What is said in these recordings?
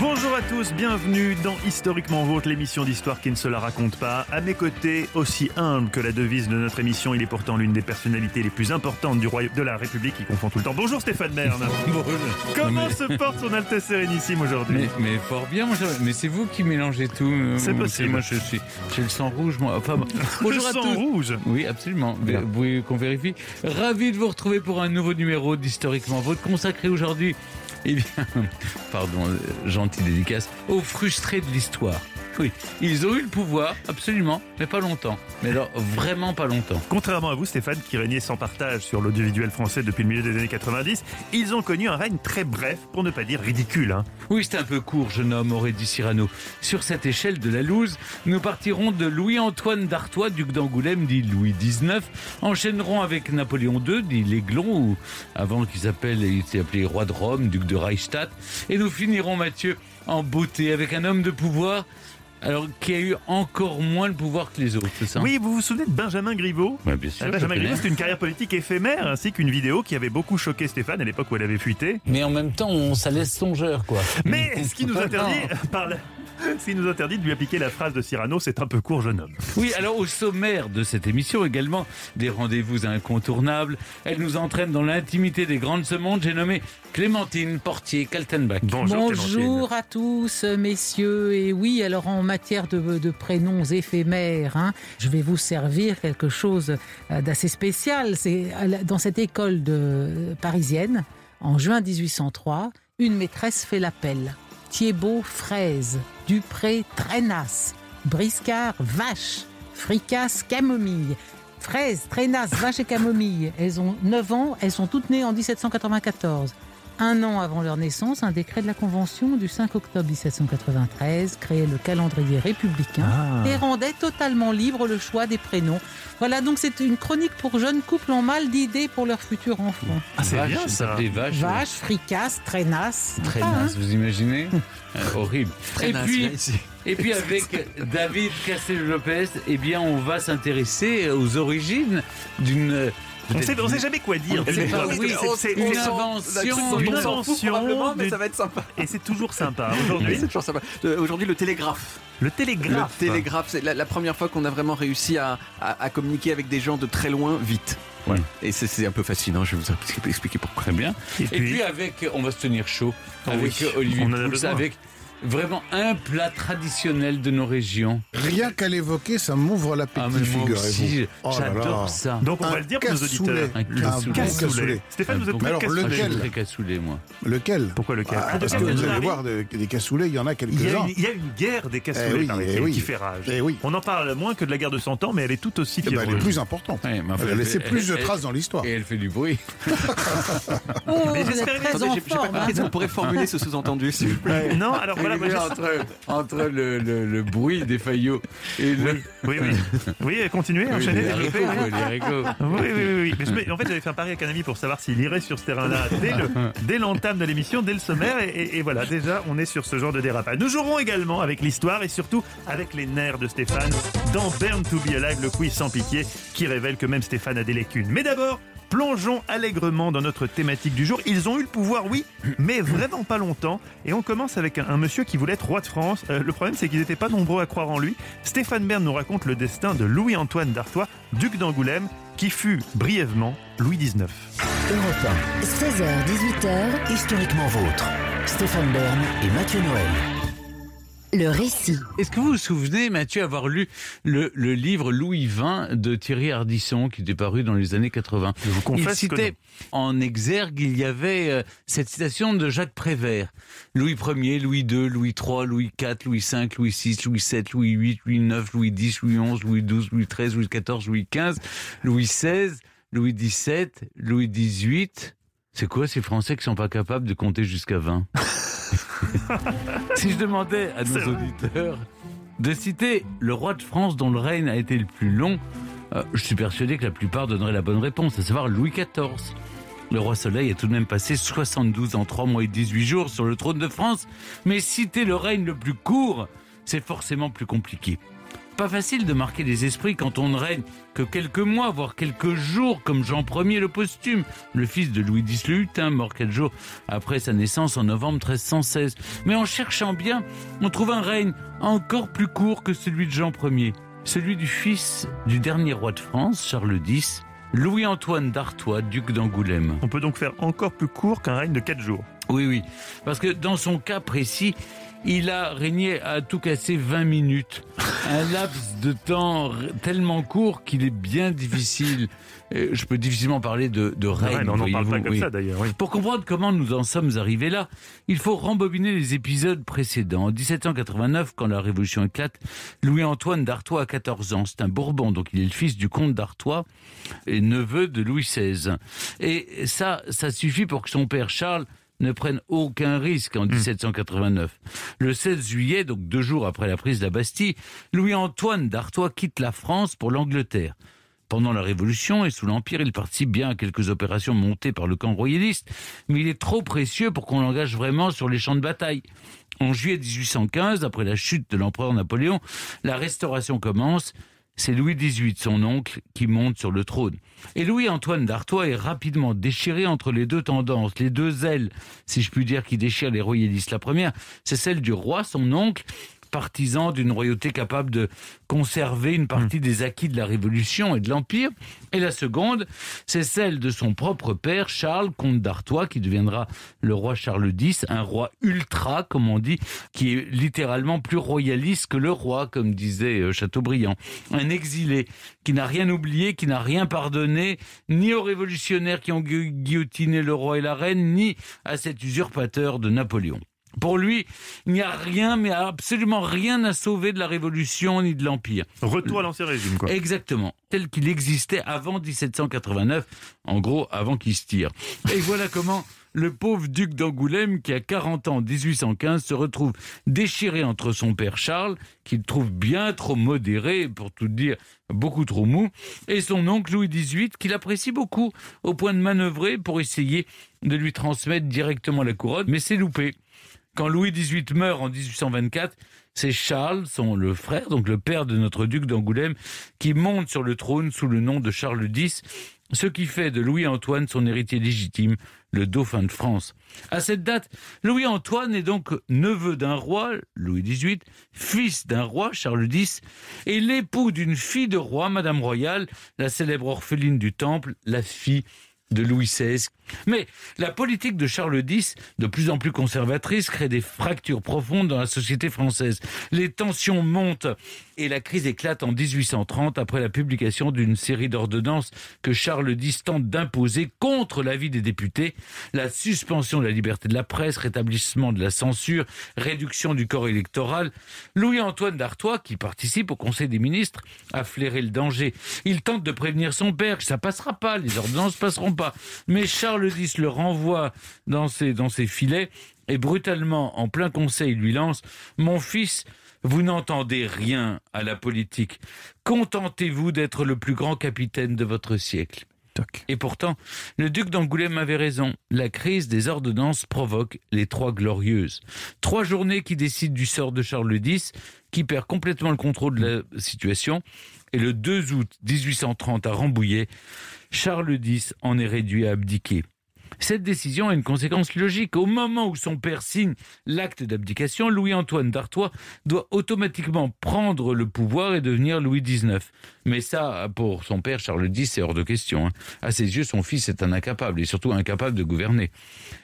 Bonjour à tous, bienvenue dans Historiquement Vôtre, l'émission d'histoire qui ne se la raconte pas. À mes côtés, aussi humble que la devise de notre émission, il est pourtant l'une des personnalités les plus importantes du royaume de la République qui confond tout le temps. Bonjour Stéphane Bern. Comment Mais- se porte son Altesse Sérénissime aujourd'hui Mais, mais fort bien, moi, je- mais c'est vous qui mélangez tout. C'est possible. Moi, je suis, j'ai le sang rouge, moi. Enfin, bon. bonjour Le à sang tous. rouge. Oui, absolument. Voulez qu'on vérifie? Ravi de vous retrouver pour un nouveau numéro d'Historiquement Votre consacré aujourd'hui, eh bien, pardon, euh, gentille dédicace, aux frustrés de l'histoire. Oui, ils ont eu le pouvoir, absolument, mais pas longtemps. Mais alors, vraiment pas longtemps. Contrairement à vous Stéphane, qui régnait sans partage sur l'audiovisuel français depuis le milieu des années 90, ils ont connu un règne très bref, pour ne pas dire ridicule. hein. Oui, c'est un peu court, jeune homme, aurait dit Cyrano. Sur cette échelle de la loose, nous partirons de Louis-Antoine d'Artois, duc d'Angoulême, dit Louis XIX, enchaînerons avec Napoléon II, dit l'Aiglon, ou avant qu'il s'appelle, il était appelé roi de Rome, duc de Reichstadt, et nous finirons, Mathieu, en beauté, avec un homme de pouvoir, alors qui a eu encore moins le pouvoir que les autres, c'est ça Oui, vous vous souvenez de Benjamin Griveaux Ouais, bien sûr. Je Benjamin. Griveaux, c'est une carrière politique éphémère, ainsi qu'une vidéo qui avait beaucoup choqué Stéphane à l'époque où elle avait fuité. Mais en même temps, on, ça laisse songeur, quoi. Mais ce qui nous interdit, par la- qui nous interdit de lui appliquer la phrase de Cyrano, c'est un peu court, jeune homme. Oui, alors au sommaire de cette émission également, des rendez-vous incontournables. Elle nous entraîne dans l'intimité des grandes ce monde. J'ai nommé Clémentine Portier Kaltenbach. Bonjour. Bonjour à tous, messieurs. Et oui, alors en matière de, de prénoms éphémères, hein, je vais vous servir quelque chose euh, d'assez spécial. C'est dans cette école de, parisienne, en juin 1803, une maîtresse fait l'appel. Thiebaud, fraise. Dupré, traînasse. Briscard, vache. Fricasse, camomille. Fraise, traînasse, vache et camomille. Elles ont 9 ans, elles sont toutes nées en 1794. Un an avant leur naissance, un décret de la Convention du 5 octobre 1793 créait le calendrier républicain Ah. et rendait totalement libre le choix des prénoms. Voilà, donc c'est une chronique pour jeunes couples en mal d'idées pour leur futur enfant. Ah, c'est Vache, bien ça. s'appelait Vache. Vache, fricasse, traînasse. Très Ah, hein. naze, vous imaginez Euh, Horrible. et, puis, et puis avec David Castel-Lopez, eh bien, on va s'intéresser aux origines d'une... On sait, on sait jamais quoi dire. C'est- une invention. Une invention probablement, mais ça va être sympa. Et c'est toujours sympa. Aujourd'hui, c'est toujours sympa. Euh, Aujourd'hui, le télégraphe. le télégraphe. Le télégraphe, c'est la, la première fois qu'on a vraiment réussi à, à- à communiquer avec des gens de très loin vite. Ouais. Et c'est- un peu fascinant, je vais vous expliquer pourquoi. Très bien. Et Et puis, puis, avec, on va se tenir chaud, Oh avec oui, Olivier Pouls, avec vraiment un plat traditionnel de nos régions. Rien qu'à l'évoquer, ça m'ouvre l'appétit, Ah, mais moi aussi, figurez-vous. Oh j'adore ça. donc on va Un le dire pour nos auditeurs. Un Un cassoulet. bon Cassoulet. Stéphane, vous êtes Ah, très alors, cassoulet. Lequel très cassoulet, moi. Lequel Pourquoi lequel Ah, Ah, Parce que vous allez voir des, des cassoulets, il y en a quelques-uns. il y a une guerre des cassoulets Eh oui, paraît-il, eh oui. qui fait rage. Eh oui. On en parle moins que de la guerre de 100 ans, mais elle est tout aussi Eh ben, elle est fiévreuse. plus importante. Ouais, enfin, Elle a laissé plus de traces dans l'histoire. Et elle fait du bruit. Oh, vous j'ai pas forme. hein. pourrait formuler ce sous-entendu, s'il vous plaît. Non, alors voilà, moi, entre, entre le, le, le bruit des faillots et le... oui, oui, oui, continuez, Oui, enchaînez, les développez. oui. Oui, oui, oui. Mais en fait, j'avais fait un pari avec un ami pour savoir s'il irait sur ce terrain-là dès le- dès l'entame de l'émission, dès le sommaire. Et, et- et voilà, déjà, on est sur ce genre de dérapage. Nous jouerons également avec l'histoire et surtout avec les nerfs de Stéphane dans Burn to be Alive, le quiz sans pitié qui révèle que même Stéphane a des lacunes. Mais d'abord, plongeons allègrement dans notre thématique du jour. Ils ont eu le pouvoir, oui, mais vraiment pas longtemps. Et on commence avec un, un monsieur qui voulait être roi de France. Euh, le problème, c'est qu'ils n'étaient pas nombreux à croire en lui. Stéphane Bern nous raconte le destin de Louis-Antoine d'Artois, duc d'Angoulême, qui fut brièvement Louis XIX. Europe 16h-18h, Historiquement Vôtre. Stéphane Bern et Mathieu Noël. Le récit. Est-ce que vous vous souvenez, Mathieu, avoir lu le, le livre Louis XX de Thierry Ardisson qui était paru dans les années 80 Je vous Il confesse que en exergue, il y avait euh, cette citation de Jacques Prévert. Louis Ier, Louis II, Louis III, Louis IV, Louis V, Louis VI, Louis VII, Louis VIII, Louis IX, Louis X, Louis XI, Louis XII, Louis XIII, Louis XIV, Louis XV, Louis XVI, Louis XVII, Louis XVIII. C'est quoi ces Français qui sont pas capables de compter jusqu'à 20 Si je demandais à nos auditeurs de citer le roi de France dont le règne a été le plus long, euh, je suis persuadé que la plupart donneraient la bonne réponse, à savoir Louis XIV. Le roi Soleil a tout de même passé 72 ans, 3 mois et 18 jours sur le trône de France, mais citer le règne le plus court, c'est forcément plus compliqué. Pas facile de marquer les esprits quand on ne règne que quelques mois, voire quelques jours, comme Jean Ier le posthume, le fils de Louis X le Hutin, mort quelques jours après sa naissance en novembre 1316. Mais en cherchant bien, on trouve un règne encore plus court que celui de Jean Ier, celui du fils du dernier roi de France, Charles X, Louis-Antoine d'Artois, duc d'Angoulême. On peut donc faire encore plus court qu'un règne de 4 jours. Oui, oui. Parce que dans son cas précis, il a régné à tout casser 20 minutes. Un laps de temps tellement court qu'il est bien difficile. Euh, Je peux difficilement parler de, de Ah règne. on n'en parle pas comme oui. ça d'ailleurs. oui. Pour comprendre comment nous en sommes arrivés là, il faut rembobiner les épisodes précédents. En 1789, quand la Révolution éclate, Louis-Antoine d'Artois a 14 ans. C'est un Bourbon, donc il est le fils du comte d'Artois et neveu de Louis XVI. Et ça, ça suffit pour que son père Charles ne prenne aucun risque en 1789. Le 16 juillet, donc deux jours après la prise de la Bastille, Louis-Antoine d'Artois quitte la France pour l'Angleterre. Pendant la Révolution et sous l'Empire, il participe bien à quelques opérations montées par le camp royaliste, mais il est trop précieux pour qu'on l'engage vraiment sur les champs de bataille. En juillet 1815, après la chute de l'empereur Napoléon, la restauration commence. C'est Louis XVIII, son oncle, qui monte sur le trône. Et Louis-Antoine d'Artois est rapidement déchiré entre les deux tendances, les deux ailes, si je puis dire, qui déchirent les royalistes. La première, c'est celle du roi, son oncle, partisan d'une royauté capable de conserver une partie des acquis de la Révolution et de l'Empire. Et la seconde, c'est celle de son propre père, Charles, comte d'Artois, qui deviendra le roi Charles X, un roi ultra, comme on dit, qui est littéralement plus royaliste que le roi, comme disait euh, Chateaubriand. Un exilé qui n'a rien oublié, qui n'a rien pardonné, ni aux révolutionnaires qui ont gu- guillotiné le roi et la reine, ni à cet usurpateur de Napoléon. Pour lui, il n'y a rien, mais absolument rien à sauver de la Révolution ni de l'Empire. Retour à l'ancien régime, quoi. Exactement, tel qu'il existait avant 1789, en gros avant qu'il se tire. Et voilà comment le pauvre duc d'Angoulême, qui a 40 ans en 1815, se retrouve déchiré entre son père Charles, qu'il trouve bien trop modéré, pour tout dire beaucoup trop mou, et son oncle Louis XVIII, qu'il apprécie beaucoup, au point de manœuvrer pour essayer de lui transmettre directement la couronne, mais c'est loupé. Quand Louis XVIII meurt en 1824, c'est Charles, son le frère, donc le père de notre duc d'Angoulême, qui monte sur le trône sous le nom de Charles X, ce qui fait de Louis-Antoine son héritier légitime, le dauphin de France. À cette date, Louis-Antoine est donc neveu d'un roi, Louis XVIII, fils d'un roi, Charles X, et l'époux d'une fille de roi, Madame Royale, la célèbre orpheline du Temple, la fille de Louis XVI. Mais la politique de Charles X, de plus en plus conservatrice, crée des fractures profondes dans la société française. Les tensions montent et la crise éclate en 1830 après la publication d'une série d'ordonnances que Charles X tente d'imposer contre l'avis des députés. La suspension de la liberté de la presse, rétablissement de la censure, réduction du corps électoral. Louis-Antoine d'Artois, qui participe au Conseil des ministres, a flairé le danger. Il tente de prévenir son père que ça passera pas, les ordonnances passeront pas. Mais Charles X le renvoie dans ses, dans ses filets et brutalement, en plein conseil, lui lance « Mon fils, vous n'entendez rien à la politique. Contentez-vous d'être le plus grand capitaine de votre siècle. » Et pourtant, le duc d'Angoulême avait raison. La crise des ordonnances provoque les Trois Glorieuses. Trois journées qui décident du sort de Charles X, qui perd complètement le contrôle de la situation. Et le 2 août 1830 à Rambouillet, Charles X en est réduit à abdiquer. Cette décision a une conséquence logique. Au moment où son père signe l'acte d'abdication, Louis-Antoine d'Artois doit automatiquement prendre le pouvoir et devenir Louis XIX. Mais ça, pour son père Charles X, c'est hors de question. hein. À ses yeux, son fils est un incapable et surtout incapable de gouverner.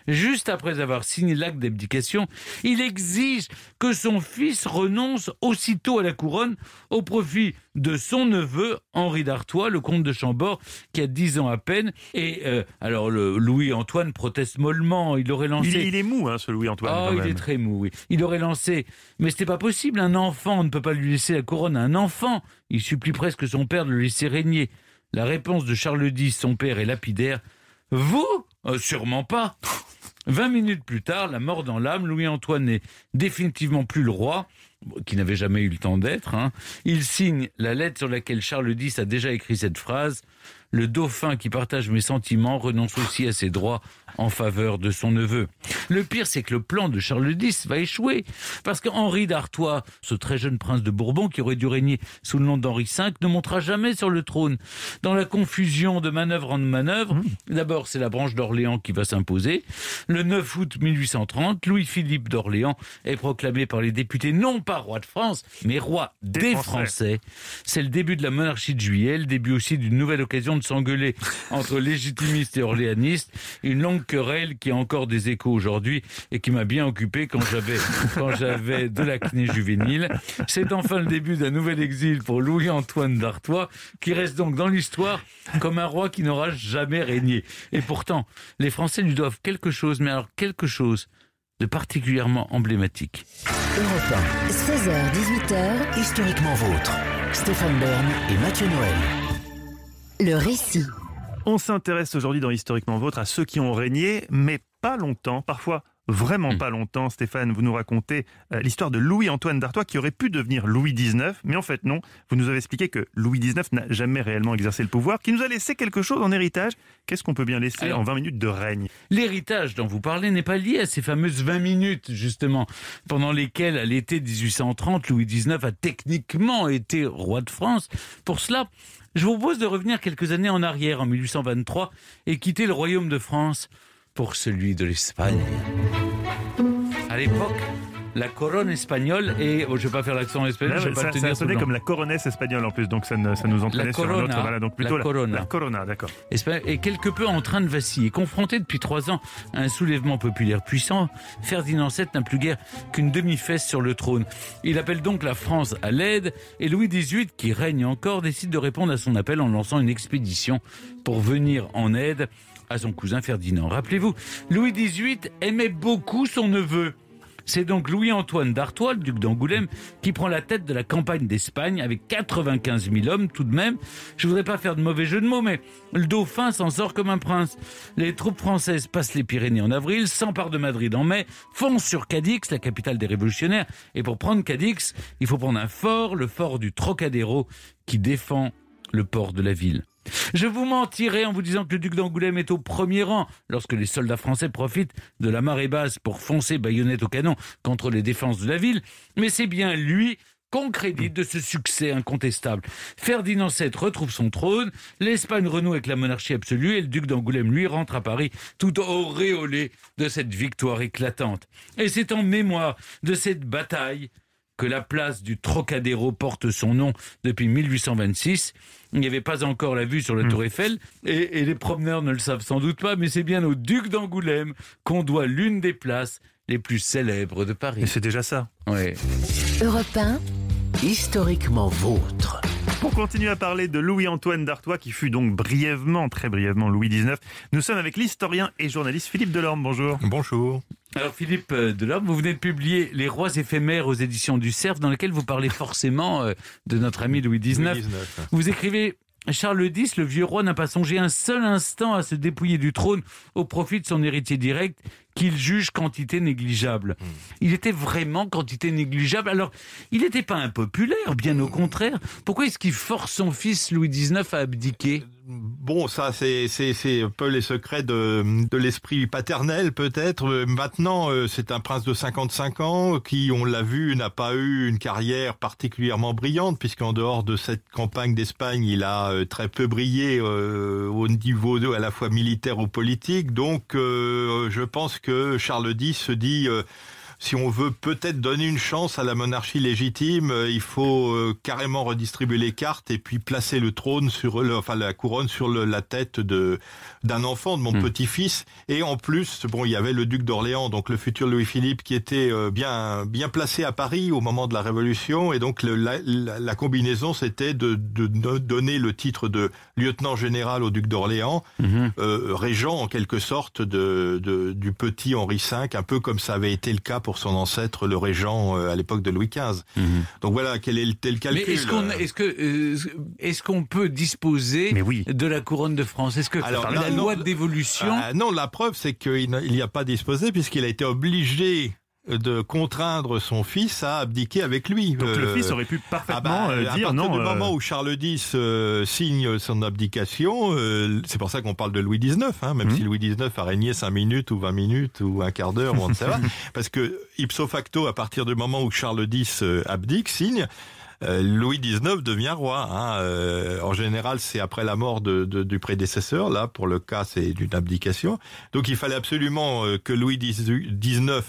Juste après avoir signé l'acte d'abdication, il exige que son fils renonce aussitôt à la couronne au profit de son neveu Henri d'Artois, le comte de Chambord, qui a 10 ans à peine. Et euh, alors le Louis-Antoine proteste mollement. Il aurait lancé. Il, il est mou, hein, ce Louis-Antoine. Ah, il même. est très mou, oui. Il aurait lancé, mais c'était pas possible. Un enfant, on ne peut pas lui laisser la couronne à un enfant. Il supplie presque son père de le laisser régner. La réponse de Charles X, son père, est lapidaire. Vous? Euh, Sûrement pas. Vingt minutes plus tard, la mort dans l'âme, Louis-Antoine n'est définitivement plus le roi, qui n'avait jamais eu le temps d'être. hein. Il signe la lettre sur laquelle Charles X a déjà écrit cette phrase. Le dauphin qui partage mes sentiments renonce aussi à ses droits en faveur de son neveu. Le pire, c'est que le plan de Charles X va échouer. Parce qu'Henri d'Artois, ce très jeune prince de Bourbon qui aurait dû régner sous le nom d'Henri V, ne montera jamais sur le trône. Dans la confusion de manœuvre en manœuvre, d'abord c'est la branche d'Orléans qui va s'imposer. Le 9 août 1830, Louis-Philippe d'Orléans est proclamé par les députés non pas roi de France, mais roi des, Des Français. Français. C'est le début de la monarchie de juillet, le début aussi d'une nouvelle occasion de s'engueuler entre légitimistes et orléanistes. Une longue querelle qui a encore des échos aujourd'hui et qui m'a bien occupé quand j'avais quand j'avais de l'acné juvénile. C'est enfin le début d'un nouvel exil pour Louis-Antoine d'Artois, qui reste donc dans l'histoire comme un roi qui n'aura jamais régné. Et pourtant, les Français lui doivent quelque chose, mais alors quelque chose de particulièrement emblématique. Europe 16h, 18h, 1, historiquement vôtre. Stéphane Bern et Mathieu Noël. Le récit. On s'intéresse aujourd'hui dans Historiquement Vôtre à ceux qui ont régné, mais pas longtemps, parfois vraiment Hmm. pas longtemps. Stéphane, vous nous racontez euh, l'histoire de Louis-Antoine d'Artois qui aurait pu devenir Louis XIX, mais en fait non. Vous nous avez expliqué que Louis XIX n'a jamais réellement exercé le pouvoir, qui nous a laissé quelque chose en héritage. Qu'est-ce qu'on peut bien laisser Alors- en 20 minutes de règne? L'héritage dont vous parlez n'est pas lié à ces fameuses 20 minutes, justement, pendant lesquelles, à l'été 1830, Louis XIX a techniquement été roi de France. Pour cela, je vous propose de revenir quelques années en arrière, en 1823, et quitter le royaume de France pour celui de l'Espagne. À l'époque, la couronne espagnole, et oh, je ne vais pas faire l'accent espagnol, je vais pas ça, le ça comme la coronesse espagnole en plus, donc ça, ne- ça nous entraînait La sur un corona, autre. Voilà, donc plutôt la corona. La corona, d'accord. Est quelque peu en train de vaciller. Confronté depuis trois ans à un soulèvement populaire puissant, Ferdinand VII n'a plus guère qu'une demi-fesse sur le trône. Il appelle donc la France à l'aide et Louis XVIII, qui règne encore, décide de répondre à son appel en lançant une expédition pour venir en aide à son cousin Ferdinand. Rappelez-vous, Louis XVIII aimait beaucoup son neveu. C'est donc Louis-Antoine d'Artois, duc d'Angoulême, qui prend la tête de la campagne d'Espagne avec 95 000 hommes tout de même. Je voudrais pas faire de mauvais jeu de mots, mais le dauphin s'en sort comme un prince. Les troupes françaises passent les Pyrénées en avril, s'emparent de Madrid en mai, foncent sur Cadix, la capitale des révolutionnaires. Et pour prendre Cadix, il faut prendre un fort, le fort du Trocadéro, qui défend le port de la ville. Je vous mentirai en vous disant que le duc d'Angoulême est au premier rang lorsque les soldats français profitent de la marée basse pour foncer baïonnette au canon contre les défenses de la ville, mais c'est bien lui qu'on crédite de ce succès incontestable. Ferdinand VII retrouve son trône, l'Espagne renoue avec la monarchie absolue et le duc d'Angoulême, lui, rentre à Paris tout auréolé de cette victoire éclatante. Et c'est en mémoire de cette bataille que la place du Trocadéro porte son nom depuis 1826. Il n'y avait pas encore la vue sur la Tour Eiffel, et, et les promeneurs ne le savent sans doute pas, mais c'est bien au duc d'Angoulême qu'on doit l'une des places les plus célèbres de Et Paris. c'est déjà ça. Ouais. Europe 1, Historiquement vôtre. Pour continuer à parler de Louis-Antoine d'Artois, qui fut donc brièvement, très brièvement Louis XIX, nous sommes avec l'historien et journaliste Philippe Delorme. Bonjour. Bonjour. Alors Philippe euh, Delorme, vous venez de publier Les Rois éphémères aux éditions du Cerf, dans lequel vous parlez forcément euh, de notre ami Louis XIX. Vous écrivez Charles X, le vieux roi, n'a pas songé un seul instant à se dépouiller du trône au profit de son héritier direct, qu'il juge quantité négligeable. Il était vraiment quantité négligeable. Alors, il n'était pas impopulaire, bien au contraire. Pourquoi est-ce qu'il force son fils Louis XIX à abdiquer? Bon, ça, c'est un peu les secrets de de l'esprit paternel, peut-être. Euh, Maintenant, euh, c'est un prince de 55 ans qui, on l'a vu, n'a pas eu une carrière particulièrement brillante, puisqu'en dehors de cette campagne d'Espagne, il a euh, très peu brillé euh, au niveau de, à la fois militaire ou politique. Donc, euh, je pense que Charles X se dit. Si on veut peut-être donner une chance à la monarchie légitime, euh, il faut euh, carrément redistribuer les cartes et puis placer le trône sur le, enfin la couronne sur le- la tête de d'un enfant de mon Hmm. petit-fils. Et en plus, bon, il y avait le duc d'Orléans, donc le futur Louis-Philippe, qui était euh, bien bien placé à Paris au moment de la Révolution. Et donc le- la, la- la combinaison, c'était de, de, de donner le titre de lieutenant général au duc d'Orléans, Mhm. euh, régent en quelque sorte de, de- du petit Henri V, un peu comme ça avait été le cas pour son ancêtre, le régent euh, à l'époque de Louis XV. Mhm. Donc voilà, quel est le tel Mais calcul est-ce qu'on euh, est-ce que euh, est-ce qu'on peut disposer Mais oui. de la couronne de France? Est-ce que Alors, la loi d'évolution non, la preuve, c'est qu'il n'y a pas disposé puisqu'il a été obligé de contraindre son fils à abdiquer avec lui. Donc le Euh, fils aurait pu ah parfaitement bah, euh, à dire partir non. du euh, moment où Charles X euh, signe son abdication, c'est pour ça qu'on parle de Louis XIX, hein, même Mhm. si Louis XIX a régné 5 minutes ou 20 minutes ou un quart d'heure, on ne sait pas. Parce que ipso facto, à partir du moment où Charles X abdique, signe, euh, Louis XIX devient roi. hein. Euh, en général, c'est après la mort de, de- du prédécesseur. Là, pour le cas, c'est d'une abdication. Donc, il fallait absolument euh, que Louis XIX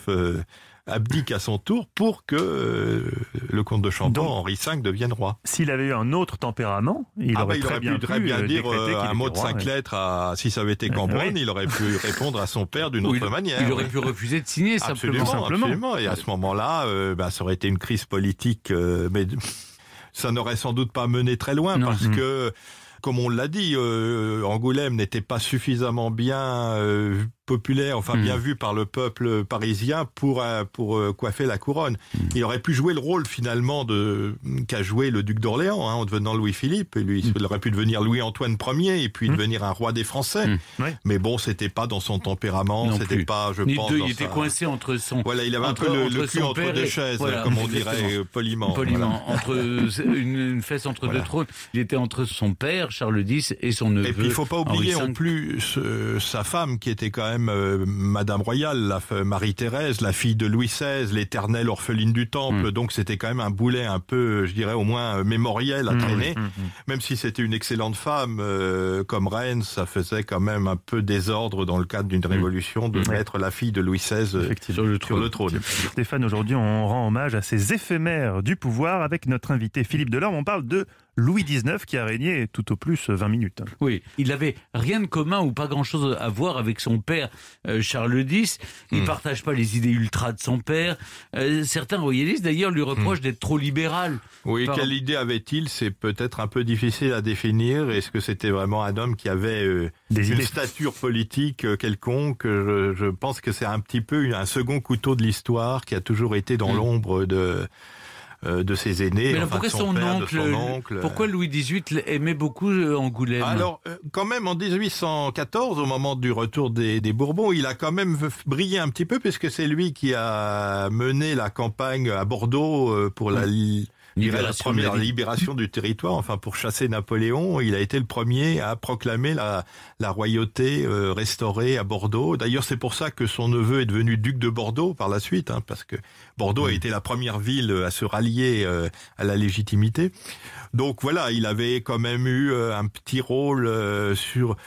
abdique à son tour pour que euh, le comte de Chambord, Donc- Henri V, devienne roi. S'il avait eu un autre tempérament, il ah aurait bah, il très aurait bien pu très bien euh, dire euh, un mot de cinq lettres. À, si ça avait été Cambronne, il aurait pu répondre à son père d'une autre il, manière. il aurait pu refuser de signer simplement. Absolument, simplement. absolument. Et à ce moment-là, euh, bah, ça aurait été une crise politique, euh, mais ça n'aurait sans doute pas mené très loin Non. parce Mm. que, comme on l'a dit, euh, Angoulême n'était pas suffisamment bien euh, populaire, enfin Mm. bien vu par le peuple parisien pour euh, pour euh, coiffer la couronne. Mm. Il aurait pu jouer le rôle finalement de qu'a joué le duc d'Orléans hein, en devenant Louis-Philippe. Lui, Mm. il aurait pu devenir Louis-Antoine Ier et puis Mm. devenir un roi des Français. Mm. Ouais. Mais bon, c'était pas dans son tempérament, Non c'était plus. pas, je Ni pense, deux, dans il était sa- coincé entre son. voilà, il avait Entre- un peu le, entre le cul entre père deux et- chaises, voilà, comme on dirait euh, poliment. Poliment, entre une, une fesse entre Voilà. deux trônes. Il était entre son père, Charles X, et son neveu. Et puis il faut pas oublier V. plus ce- sa femme qui était quand même euh, Madame Royale, la Marie-Thérèse, la fille de Louis XVI, l'éternelle orpheline du Temple. Mm. Donc c'était quand même un boulet un peu, je dirais au moins euh, mémoriel à Mm, traîner. mm. Même si c'était une excellente femme euh, comme reine, ça faisait quand même un peu désordre dans le cadre d'une révolution de mettre la fille de Louis XVI sur le sur le trône. Stéphane, aujourd'hui, on rend hommage à ces éphémères du pouvoir avec notre invité Philippe Delorme. On parle de Louis XIX qui a régné tout au plus 20 minutes. Oui, il avait rien de commun ou pas grand-chose à voir avec son père euh, Charles X. Il Hmm. partage pas les idées ultra de son père. Euh, certains royalistes d'ailleurs lui reprochent d'être trop libéral. Oui, Par- quelle idée avait-il? C'est peut-être un peu difficile à définir. Est-ce que c'était vraiment un homme qui avait euh, Des une idées. stature politique euh, quelconque? Je, je pense que c'est un petit peu un second couteau de l'histoire qui a toujours été dans Mm. l'ombre de euh, de ses aînés. Mais alors enfin, pourquoi son, père, de oncle, son oncle. Pourquoi Louis XVIII aimait beaucoup euh, Angoulême? Alors, euh, quand même, en 1814, au moment du retour des, des Bourbons, il a quand même brillé un petit peu, puisque c'est lui qui a mené la campagne à Bordeaux euh, pour la, la Libération la première libération du territoire, enfin pour chasser Napoléon. Il a été le premier à proclamer la, la royauté euh, restaurée à Bordeaux. D'ailleurs, c'est pour ça que son neveu est devenu duc de Bordeaux par la suite, hein, parce que Bordeaux a été la première ville à se rallier euh, à la légitimité. Donc voilà, il avait quand même eu euh, un petit rôle euh, sur.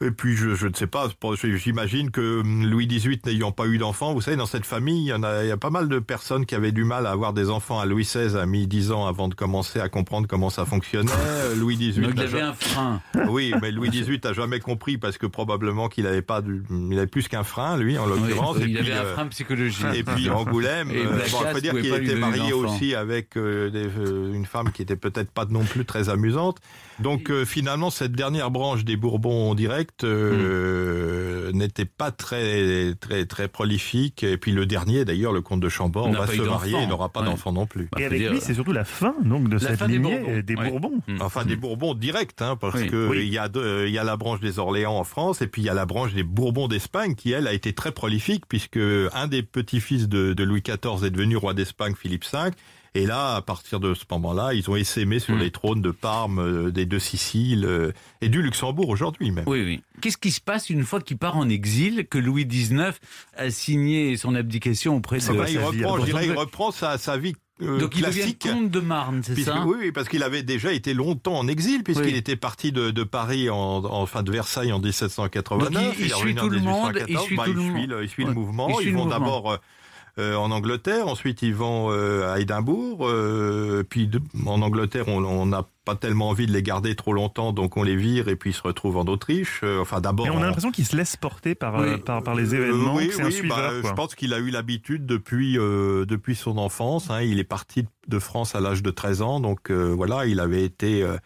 Et puis je, je ne sais pas, j'imagine que hum, Louis XVIII n'ayant pas eu d'enfants, vous savez, dans cette famille, il y, en a, il y a pas mal de personnes qui avaient du mal à avoir des enfants. À Louis XVI a mis dix ans avant de commencer à comprendre comment ça fonctionnait. Euh, Louis XVIII, Donc il n'a avait un frein. oui, mais Louis XVIII a jamais compris parce que probablement qu'il avait pas, du... il avait plus qu'un frein, lui en l'occurrence. Oui, Et il puis, avait un euh, frein psychologique. et puis Angoulême, Et euh, bon, faut dire qu'il était marié aussi avec euh, des- euh, une femme qui était peut-être pas non plus très amusante. Donc finalement, cette dernière branche des Bourbons directs euh, n'était pas très très très prolifique. Et puis le dernier, d'ailleurs, le comte de Chambord, va se marier, il n'aura pas Ouais. d'enfant non plus. Bah, Et avec lui, c'est surtout la fin donc de La cette fin des lignée Bourbons. euh, des Ouais. Bourbons. Mm. Enfin, des Bourbons directs, hein, parce Oui. que Oui. il y a deux- il y a la branche des Orléans en France et puis il y a la branche des Bourbons d'Espagne qui elle a été très prolifique puisque un des petits-fils de, de Louis XIV est devenu roi d'Espagne, Philippe V. Et là, à partir de ce moment-là, ils ont essaimé sur Mm. les trônes de Parme, euh, des deux Siciles euh, et du Luxembourg aujourd'hui même. Oui, oui. Qu'est-ce qui se passe une fois qu'il part en exil, que Louis XIX a signé son abdication auprès de... Enfin, vrai, il reprend, je dirais, il reprend sa, sa vie euh, Donc il devient classique. comte de Marne, c'est ça? oui, oui, parce qu'il avait déjà été longtemps en exil, puisqu'il Oui. était parti de, de Paris, en, en fin de Versailles en 1789. Donc, il- il est suit tout le monde, il 1814. suit Bah, tout il le suit le, il suit Ouais. le mouvement. Il suit Ils vont d'abord euh, en Angleterre, ensuite ils vont euh, à Édimbourg, euh, puis de- en Angleterre, on n'a pas tellement envie de les garder trop longtemps, donc on les vire et puis ils se retrouvent en Autriche. Euh, enfin, d'abord. Mais on a en- l'impression qu'il se laisse porter par, euh, Oui. par, par les euh, événements, oui, un oui, suiveur. bah, je pense qu'il a eu l'habitude depuis euh, depuis son enfance. hein. il est parti de France à l'âge de 13 ans, donc euh, voilà, il avait été euh,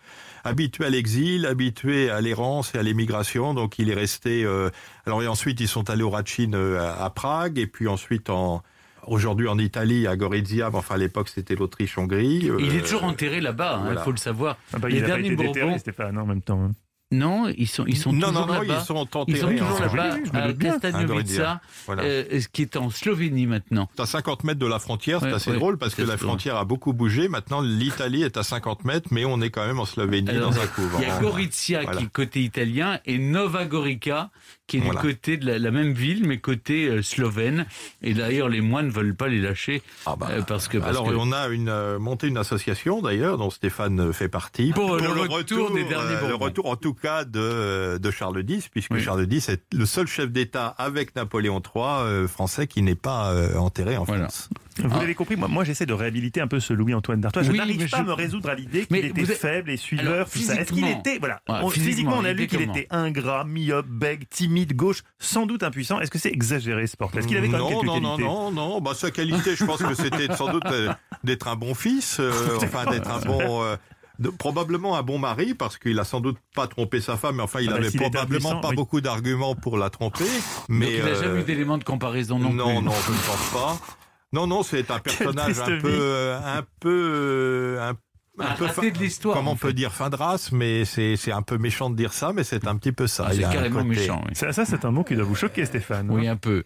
habitué à l'exil, habitué à l'errance et à l'émigration, donc il est resté. euh, alors et ensuite ils sont allés au Ratchin euh, à, à Prague et puis ensuite en aujourd'hui en Italie à Gorizia. mais Enfin à l'époque c'était l'Autriche-Hongrie. Il est Euh, toujours enterré là-bas, il voilà. faut le savoir. Ah bah, les il derniers été déterré, Bourbons- Stéphane, en même temps. hein. Non, ils sont, ils sont non, toujours non, non, là-bas. ils sont Ils sont enterrés. toujours là-bas à. Kastanovica, Voilà. euh, ce qui est en Slovénie maintenant. à 50 mètres de la frontière, c'est assez drôle parce que c'est la frontière a beaucoup bougé. Maintenant, l'Italie est à 50 mètres, mais on est quand même en Slovénie dans un couvent. Il y a Gorizia qui est côté italien et Nova Gorica qui est Voilà. du côté de la, la même ville mais côté euh, slovène. Et d'ailleurs, les moines ne veulent pas les lâcher Ah bah, euh, parce que. parce Alors, que- on a une, euh, monté une association d'ailleurs dont Stéphane fait partie Pour le retour des derniers le retour en tout cas de, de Charles X, puisque Oui. Charles X est le seul chef d'État avec Napoléon III euh, français qui n'est pas euh, enterré en Voilà. France. Vous Ah. l'avez compris, moi, moi j'essaie de réhabiliter un peu ce Louis-Antoine d'Artois. Je Oui, n'arrive pas je- à me résoudre à l'idée qu'il était êtes- faible et suiveur, Alors, tout ça. Est-ce qu'il physiquement- était, voilà, Ouais, on- physiquement, physiquement, on a lu qu'il était ingrat, myope, bègue, timide, gauche, sans doute impuissant. Est-ce que c'est exagéré ce portrait Est-ce qu'il avait quand même non, quelques non, non, qualités? non, non, Bah, sa qualité, je pense que c'était sans doute euh, d'être un bon fils, euh, enfin d'être un bon, euh, de- probablement un bon mari, parce qu'il a sans doute pas trompé sa femme, mais enfin il Ah bah, avait probablement pas oui. beaucoup d'arguments pour la tromper. Mais Donc, il n'a euh, jamais eu d'élément de comparaison non, non, plus. non, je ne pense pas. Non, non, c'est un personnage un peu, euh, un peu, euh, un, un Un peu raté de l'histoire, Comment en on peut dire fin de race, mais c'est c'est un peu méchant de dire ça, mais c'est un petit peu ça. Ah, c'est carrément côté- méchant. oui. Ça, ça, c'est un mot qui doit vous choquer, Stéphane. Oui, un peu.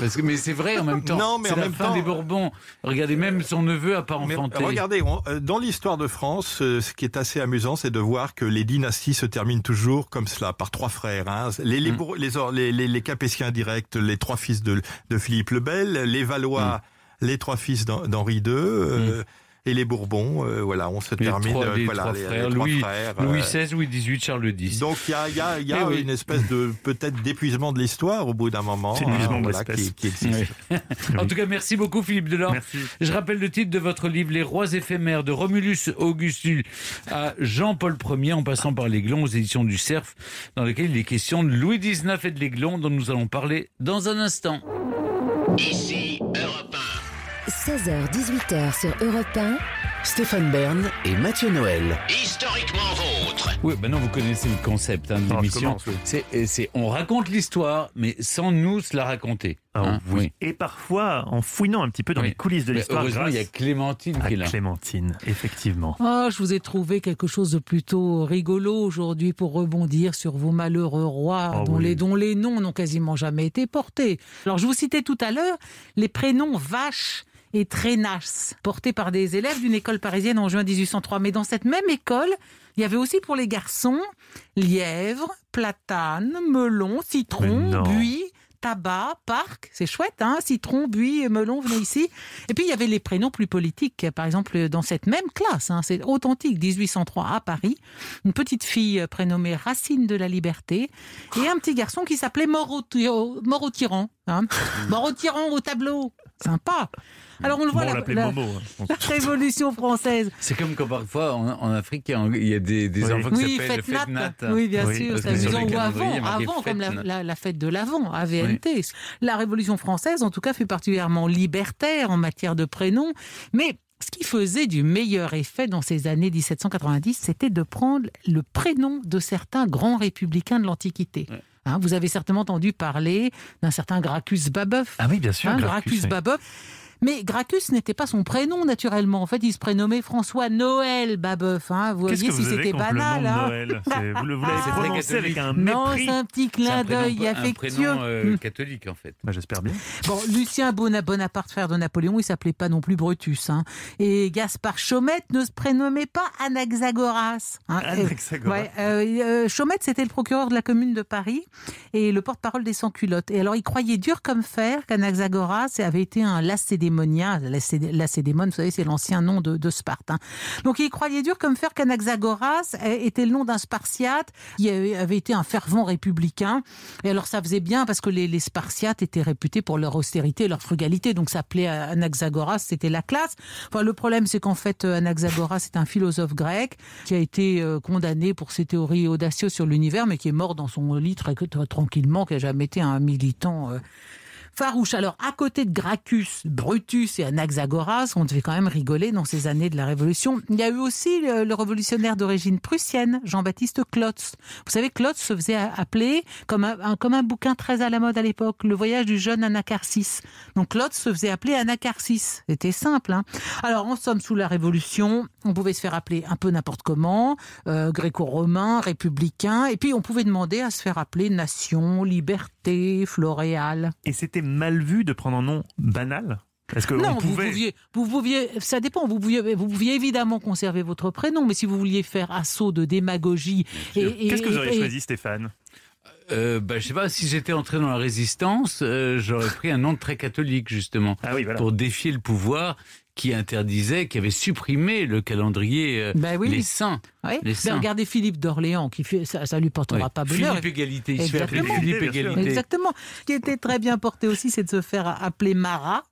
Parce que, mais c'est vrai en même temps. Non, mais c'est en la même fin temps- des Bourbons. Regardez, même son neveu a pas Mais enfanté. regardez, on- euh, dans l'histoire de France, euh, ce qui est assez amusant, c'est de voir que les dynasties se terminent toujours comme cela, par trois frères. hein. Les, les, Mm. Les, les, les, les Capétiens directs, les trois fils de, de Philippe le Bel, les Valois, Mm. les trois fils d'Hen- d'Henri II, euh, et les Bourbons. euh, voilà, on se les termine. trois, euh, les voilà, trois les- les frères, trois Louis, frères, Louis euh, XVI, Louis XVIII, Charles X. donc il y a, il y a, il y a Eh oui. une espèce de peut-être d'épuisement de l'histoire au bout d'un moment, C'est l'épuisement de voilà, l'espèce. qui, qui existe. Oui. En tout cas, merci beaucoup Philippe Delorme. Merci. Je rappelle le titre de votre livre Les rois éphémères de Romulus Augustus à Jean-Paul Ier en passant par l'Aiglon aux éditions du Cerf dans lequel il est question de Louis XIX et de l'Aiglon dont nous allons parler dans un instant. Ici Europe 16h-18h sur Europe 1. Stéphane Bern et Mathieu Noël. 1. Historiquement vôtre. Oui, maintenant vous connaissez le concept hein, de l'émission. oui. C'est, c'est, on raconte l'histoire, mais sans nous se la raconter. Ah, hein. oui. Et parfois, en fouinant un petit peu dans Oui. les coulisses de Mais l'histoire, heureusement, grâce il y a Clémentine qui est là. Clémentine, effectivement. Oh, je vous ai trouvé quelque chose de plutôt rigolo aujourd'hui pour rebondir sur vos malheureux rois Oh dont, oui. les, dont les noms n'ont quasiment jamais été portés. Alors, je vous citais tout à l'heure les prénoms Vache et Trénasse, portés par des élèves d'une école parisienne en juin 1803. Mais dans cette même école, il y avait aussi pour les garçons lièvre, platane, melon, citron, buis, tabac, parc, c'est chouette, hein Citron, buis, et melon, venez ici. Et puis il y avait les prénoms plus politiques, par exemple dans cette même classe, hein, c'est authentique, 1803 à Paris, une petite fille prénommée Racine de la Liberté et un petit garçon qui s'appelait Mort au ty- Mort au tyran. Hein Mort au tyran au tableau, sympa. Alors on le Bon, voit, on la, l'appelait la- Momo. hein, la Révolution française. C'est comme quand parfois en, en Afrique, il y a- des, des Oui. enfants qui Oui, s'appellent fête Fête nat. Nat. Oui, bien Oui, sûr, c'est amusant. Ou avant, avant comme la, la- la fête de l'Avent, AVNT. La Révolution française, en tout cas, fut particulièrement libertaire en matière de prénoms. Mais ce qui faisait du meilleur effet dans ces années 1790, c'était de prendre le prénom de certains grands républicains de l'Antiquité. Ouais. Hein, vous avez certainement entendu parler d'un certain Gracchus Babeuf. Ah oui, bien sûr. Hein, Gracchus, Gracchus oui. Babeuf. Mais Gracchus n'était pas son prénom, naturellement. En fait, il se prénommait François Noël Babeuf. Hein. Vous voyez que si vous c'était banal. hein. Noël Vous l'avez prononcé avec un Non, mépris. c'est un petit un clin d'œil un affectueux. prénom euh, Hmm. catholique en fait. Bah, J'espère bien. Bon, Lucien Bona- Bonaparte, frère de Napoléon, il s'appelait pas non plus Brutus. Hein. Et Gaspard Chaumette ne se prénommait pas Anaxagoras. hein. Anaxagoras. Ouais, euh, euh, Chaumette, c'était le procureur de la commune de Paris et le porte-parole des sans-culottes. Et alors, il croyait dur comme fer qu'Anaxagoras avait été un lacédémonien. Lacédé- Lacédémone, vous savez, c'est l'ancien nom de, Sparte. hein. Donc, il croyait dur comme fer qu'Anaxagoras euh, était le nom d'un Spartiate qui avait été un fervent républicain. Et alors, ça faisait bien parce que les, Spartiates étaient réputés pour leur austérité et leur frugalité. Donc, s'appelait Anaxagoras, c'était la classe. Enfin, le problème, c'est qu'en fait, euh, Anaxagoras est un philosophe grec qui a été euh, condamné pour ses théories audacieuses sur l'univers, mais qui est mort dans son lit très, très tranquillement, qui n'a jamais été un militant. Farouche. Alors, à côté de Gracchus, Brutus et Anaxagoras, on devait quand même rigoler dans ces années de la Révolution. Il y a eu aussi le, révolutionnaire d'origine prussienne, Jean-Baptiste Klotz. Vous savez, Klotz se faisait appeler comme un, un- comme un bouquin très à la mode à l'époque, Le voyage du jeune Anacarsis. Donc, Klotz se faisait appeler Anacarsis. C'était simple. Hein. Alors, en somme, sous la Révolution, on pouvait se faire appeler un peu n'importe comment, euh, gréco-romain, républicain, et puis on pouvait demander à se faire appeler nation, liberté, floréal. Et c'était mal vu de prendre un nom banal? Est-ce que Non, on vous pouvait... pouviez, vous pouviez, ça dépend. Vous pouviez, vous pouviez évidemment conserver votre prénom, mais si vous vouliez faire assaut de démagogie, et, et- Qu'est-ce que vous auriez et- choisi, Stéphane? Euh, bah, je sais pas, si j'étais entré dans la résistance, euh, j'aurais pris un nom très catholique, justement, Ah oui, voilà. pour défier le pouvoir qui interdisait, qui avait supprimé le calendrier euh, Ben oui. les saints. Oui. Les regardez Philippe d'Orléans, qui fait, ça, ça lui portera Oui. pas bonheur. Philippe Égalité, il se fait Exactement. Philippe. Égalité. Exactement. Ce qui était très bien porté aussi, c'est de se faire appeler Marat.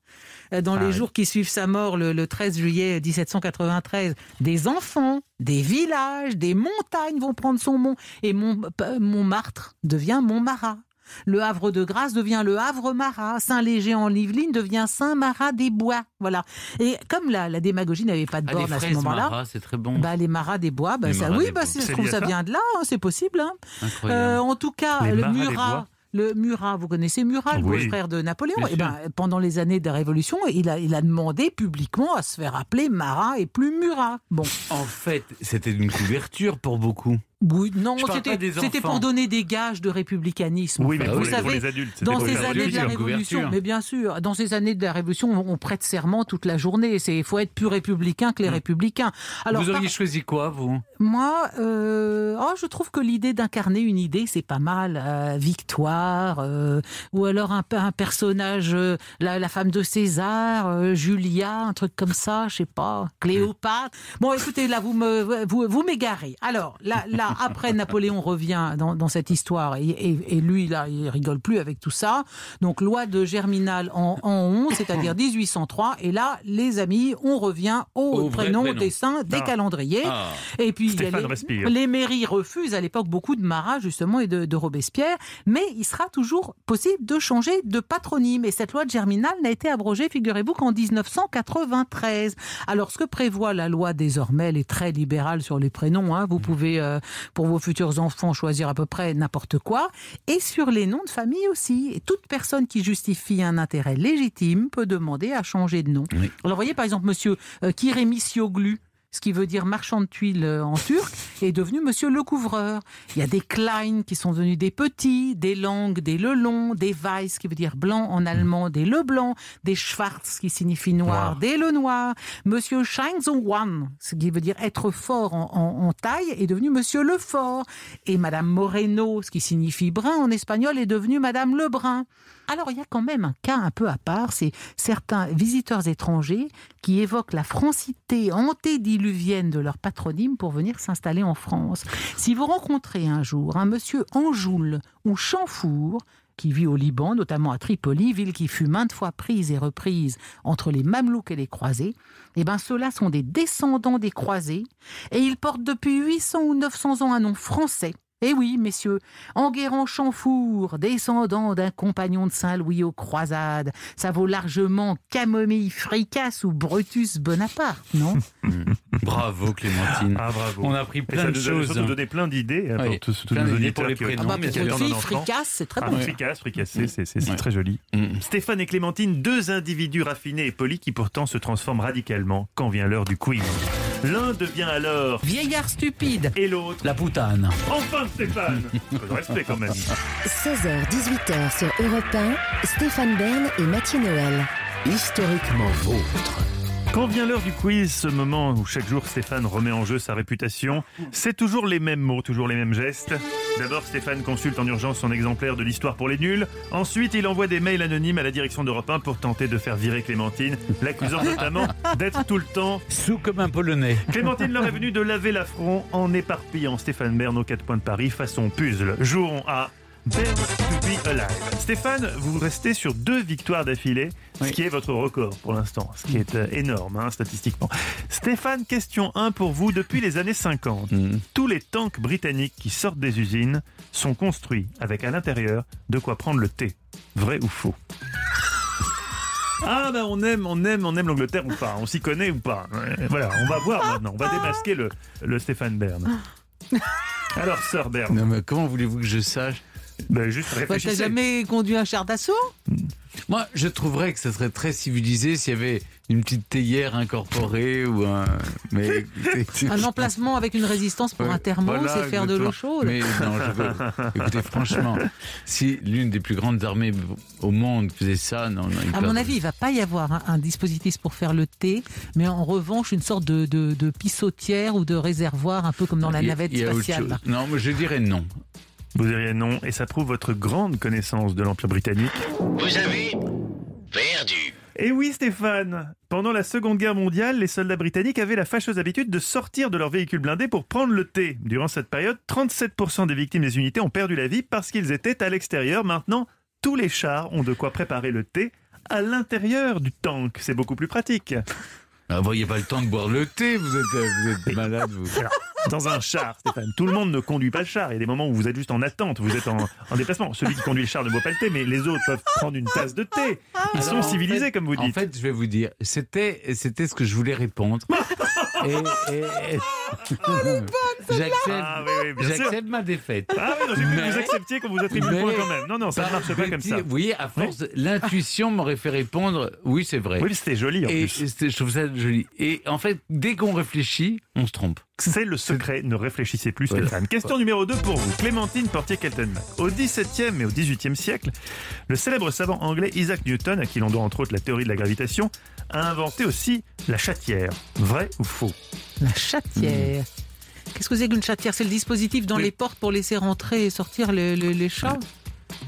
Euh, Dans Ah les jours qui suivent sa mort, le, le 13 juillet 1793, des enfants, des villages, des montagnes vont prendre son nom. Et Mont, euh, Montmartre devient Montmarat. Le Havre de Grâce devient le Havre Marat. Saint-Léger en Yvelines devient Saint-Marat des Bois. Voilà. Et comme la, la démagogie n'avait pas de Ah, borne à ce moment-là, Marat, c'est très bon. bah, les Marats des Bois, bah, Les ça, Marats oui, des bah, Bois. C'est trouve, ça vient de là, hein, c'est possible. hein. Incroyable. Euh, en tout cas, Les le Murat, le Murat, vous connaissez Murat, le Oui. beau-frère de Napoléon. Bien Eh ben, pendant les années de la Révolution, il a, il a demandé publiquement à se faire appeler Marat et plus Murat. Bon, En fait, c'était une couverture pour beaucoup. Oui, non, c'était pour donner des gages de républicanisme. Oui, mais vous les, pour savez, les adultes. c'était dans ces années adultes. de la Révolution, mais bien sûr, dans ces années de la Révolution, on, on prête serment toute la journée. C'est faut être plus républicain que les républicains. Alors, vous par- auriez choisi quoi, vous? Moi, euh, oh, je trouve que l'idée d'incarner une idée, c'est pas mal. Euh, Victoire, euh, ou alors un, un personnage, euh, la, la femme de César, euh, Julia, un truc comme ça, je sais pas, Cléopâtre. Bon, écoutez, là, vous me, vous, vous m'égarez. Alors, là, là, après, Napoléon revient dans, dans cette histoire, et, et- et lui, là, il rigole plus avec tout ça. Donc, loi de Germinal en, en 11, c'est-à-dire 1803, et là, les amis, on revient au, Au prénom prénom. des saints des Ah. calendriers. Ah. Et puis, il y a Stéphane les, mairies refusent à l'époque beaucoup de Marat, justement, et de, de Robespierre. Mais il sera toujours possible de changer de patronyme. Et cette loi de Germinal n'a été abrogée, figurez-vous, qu'en 1993. Alors, ce que prévoit la loi désormais, elle est très libérale sur les prénoms. hein. Vous pouvez, euh, pour vos futurs enfants, choisir à peu près n'importe quoi. Et sur les noms de famille aussi. Et toute personne qui justifie un intérêt légitime peut demander à changer de nom. Oui. Alors, vous voyez, par exemple, monsieur euh, Kiremisioglu, ce qui veut dire marchand de tuiles euh, en turc, est devenu Monsieur le Couvreur. Il y a des Klein qui sont devenus des petits, des Lang, des Lelon, des Weiss qui veut dire blanc en allemand, des Leblanc, des Schwarz qui signifie noir, des Le Noir. Monsieur Wan, ce qui veut dire être fort en, en- en taille, est devenu Monsieur le Fort. Et Madame Moreno, ce qui signifie brun en espagnol, est devenue Madame Lebrun. Alors il y a quand même un cas un peu à part, c'est certains visiteurs étrangers qui évoquent la francité antédiluvienne de leur patronyme pour venir s'installer en France. Si vous rencontrez un jour un monsieur Anjoul ou Chamfour, qui vit au Liban, notamment à Tripoli, ville qui fut maintes fois prise et reprise entre les Mamelouks et les Croisés, eh ben ceux-là sont des descendants des Croisés et ils portent depuis 800 ou 900 ans un nom français. Eh oui, messieurs, Enguerrand Chamfour, descendant d'un compagnon de Saint-Louis aux croisades, ça vaut largement Camomille Fricasse ou Brutus Bonaparte, non? Bravo, Clémentine. Ah, bravo. On a appris plein ça de nous a choses. surtout donné plein d'idées hein, Oui, pour tous, tous plein nos d'idées auditeurs pour les qui, prénoms. Ah bah. Fricasse, c'est très Ah, bon. fricasse, fricassé, c'est c'est- c'est Ouais. très joli. Mm. Stéphane et Clémentine, deux individus raffinés et polis qui pourtant se transforment radicalement quand vient l'heure du quiz. L'un devient alors Vieillard stupide. et l'autre. La poutane. Enfin Stéphane quand même. 16h-18h sur Europe 1, Stéphane Bern et Mathieu Noël. Historiquement vôtre. Quand vient l'heure du quiz, ce moment où chaque jour Stéphane remet en jeu sa réputation, c'est toujours les mêmes mots, toujours les mêmes gestes. D'abord, Stéphane consulte en urgence son exemplaire de l'histoire pour les nuls. Ensuite, il envoie des mails anonymes à la direction d'Europe 1 pour tenter de faire virer Clémentine, l'accusant notamment d'être tout le temps. Sous comme un Polonais. Clémentine leur est venue de laver l'affront en éparpillant Stéphane Bern aux quatre points de Paris façon puzzle. Jouons à Bern to be alive. Stéphane, vous restez sur deux victoires d'affilée, ce qui est votre record pour l'instant, ce qui est euh, énorme hein, statistiquement. Stéphane, question 1 pour vous. Depuis les années 50, Mm. tous les tanks britanniques qui sortent des usines sont construits avec à l'intérieur de quoi prendre le thé. Vrai ou faux? Ah ben on aime, on aime, on aime l'Angleterre ou pas On s'y connaît ou pas Euh, Voilà, on va voir maintenant. On va démasquer le, le Stéphane Bern. Alors, Sir Bern, Non, mais comment voulez-vous que je sache ben, juste Bah, T'as réfléchissez. jamais conduit un char d'assaut? Moi, je trouverais que ce serait très civilisé s'il y avait une petite théière incorporée ou un. Mais Un emplacement avec une résistance pour Ouais, un thermos voilà, et faire de l'eau chaude Mais non, je veux- Écoutez, franchement, si l'une des plus grandes armées au monde faisait ça, non, À perd- mon avis, il va pas y avoir un, un dispositif pour faire le thé, mais en revanche, une sorte de, de, de pissotière ou de réservoir, un peu comme dans la il y a- navette spatiale. Non, mais je dirais non. Vous diriez non, et ça prouve votre grande connaissance de l'Empire britannique. Vous avez perdu. Et oui, Stéphane, pendant la Seconde Guerre mondiale, les soldats britanniques avaient la fâcheuse habitude de sortir de leur véhicule blindé pour prendre le thé. Durant cette période, 37% des victimes des unités ont perdu la vie parce qu'ils étaient à l'extérieur. Maintenant, tous les chars ont de quoi préparer le thé à l'intérieur du tank. C'est beaucoup plus pratique. Ah, vous n'auriez pas le temps de boire le thé, vous êtes, euh, vous êtes malade, vous. Alors, dans un char, Stéphane, tout le monde ne conduit pas le char. Il y a des moments où vous êtes juste en attente, vous êtes en, en déplacement. Celui qui conduit le char ne boit pas le thé, mais les autres peuvent prendre une tasse de thé. Ils Alors, sont en civilisés, fait- comme vous En dites. fait, je vais vous dire, c'était, c'était ce que je voulais répondre. et, et- et- J'accepte, Ah oui, oui, j'accepte ma défaite. Ah oui, non, j'ai vu que Mais- vous acceptiez qu'on vous attribue le point quand même. Non, non, ça ne marche pas comme ça. Vous voyez, à force, l'intuition m'aurait fait répondre, oui, c'est vrai. Oui, c'était joli en et plus. je trouve ça joli. Et en fait, dès qu'on réfléchit, on se trompe. C'est le secret, ne réfléchissez plus Voilà. Stéphane. Question numéro 2 pour vous, Clémentine Portier-Keltenbach. Au XVIIe et au XVIIIe siècle, le célèbre savant anglais Isaac Newton, à qui l'on doit entre autres la théorie de la gravitation, a inventé aussi la chatière. Vrai ou faux? La chatière. Qu'est-ce que c'est qu'une chatière C'est le dispositif dans Oui. les portes pour laisser rentrer et sortir le- le- les chats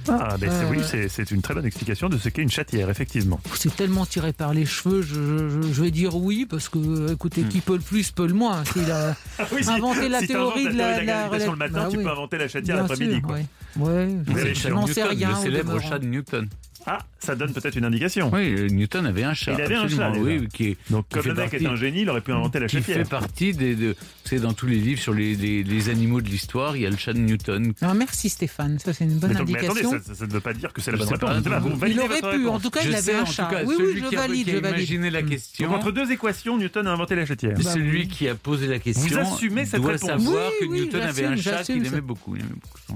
Ah, ben c'est- Euh, oui, c'est c'est une très bonne explication de ce qu'est une chatière, effectivement. C'est tellement tiré par les cheveux, je, je- je vais dire oui, parce que, écoutez, qui peut le plus peut le moins. S'il a Ah oui, si- inventé la théorie de la, gravitation le matin, Bah tu oui. peux inventer la chatière l'après-midi. quoi. ouais. Je- je le n'en sais rien. le au célèbre chat de Newton. Ah, ça donne peut-être une indication. Oui, Newton avait un chat. Il avait un chat, oui, déjà. qui, est- Donc, qui comme le mec partie- est un génie, il aurait pu inventer la qui fait chatière. partie des. De, c'est dans tous les livres sur les, les- les animaux de l'histoire, il y a le chat de Newton. Ah, merci Stéphane, ça c'est une bonne Mais, donc, mais indication. attendez, ça, ne veut pas dire que c'est la bonne réponse. vous il aurait pu, en tout cas, je il avait sais, un en chat. tout cas, oui, celui oui, je qui, a, valide, qui a je valide. imaginé la question, Donc, entre deux équations, Newton a inventé la chatière. Bah, celui oui. qui a posé la question assumez cette doit réponse. savoir que Newton avait un chat qu'il aimait beaucoup.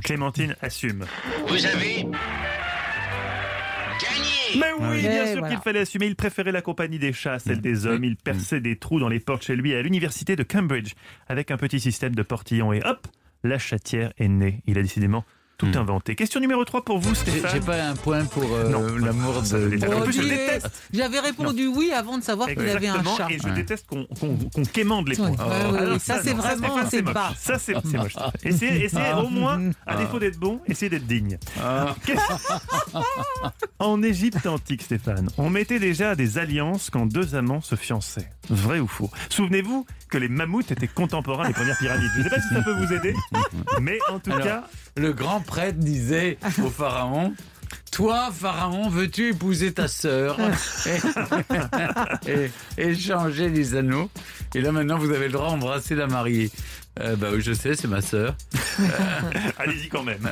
Clémentine assume. Vous avez gagné. Mais oui, bien sûr voilà. qu'il fallait assumer. Il préférait la compagnie des chats, celle des hommes. Il perçait des trous dans les portes chez lui à l'université de Cambridge avec un petit système de portillons. Et hop, la chatière est née. Il a décidément tout Hmm. inventé. Question numéro 3 pour vous, J'ai j'ai Stéphane. pas un point pour euh, l'amour Ça, de. déteste. En Oh, plus, je déteste. J'avais répondu oui avant de savoir qu'il avait un chat. et je Ouais. déteste qu'on qu'on qu'on quémande les points. ouais, Alors ouais, ça, c'est vraiment, Stéphane, c'est bas. Ça, c'est c'est moche. Essayez, essayez au moins, à défaut d'être bon, essayez d'être digne. Ah. En Égypte antique, Stéphane, on mettait déjà des alliances quand deux amants se fiançaient. Vrai ou faux Souvenez-vous que les mammouths étaient contemporains des premières pyramides. Je ne sais pas si ça peut vous aider, mais en tout Alors, cas, Le grand prêtre disait au pharaon Toi, pharaon, veux-tu épouser ta sœur? Et, échanger les anneaux Et là, maintenant, vous avez le droit d'embrasser la mariée. Euh, bah oui, je sais, c'est ma sœur. allez-y quand même.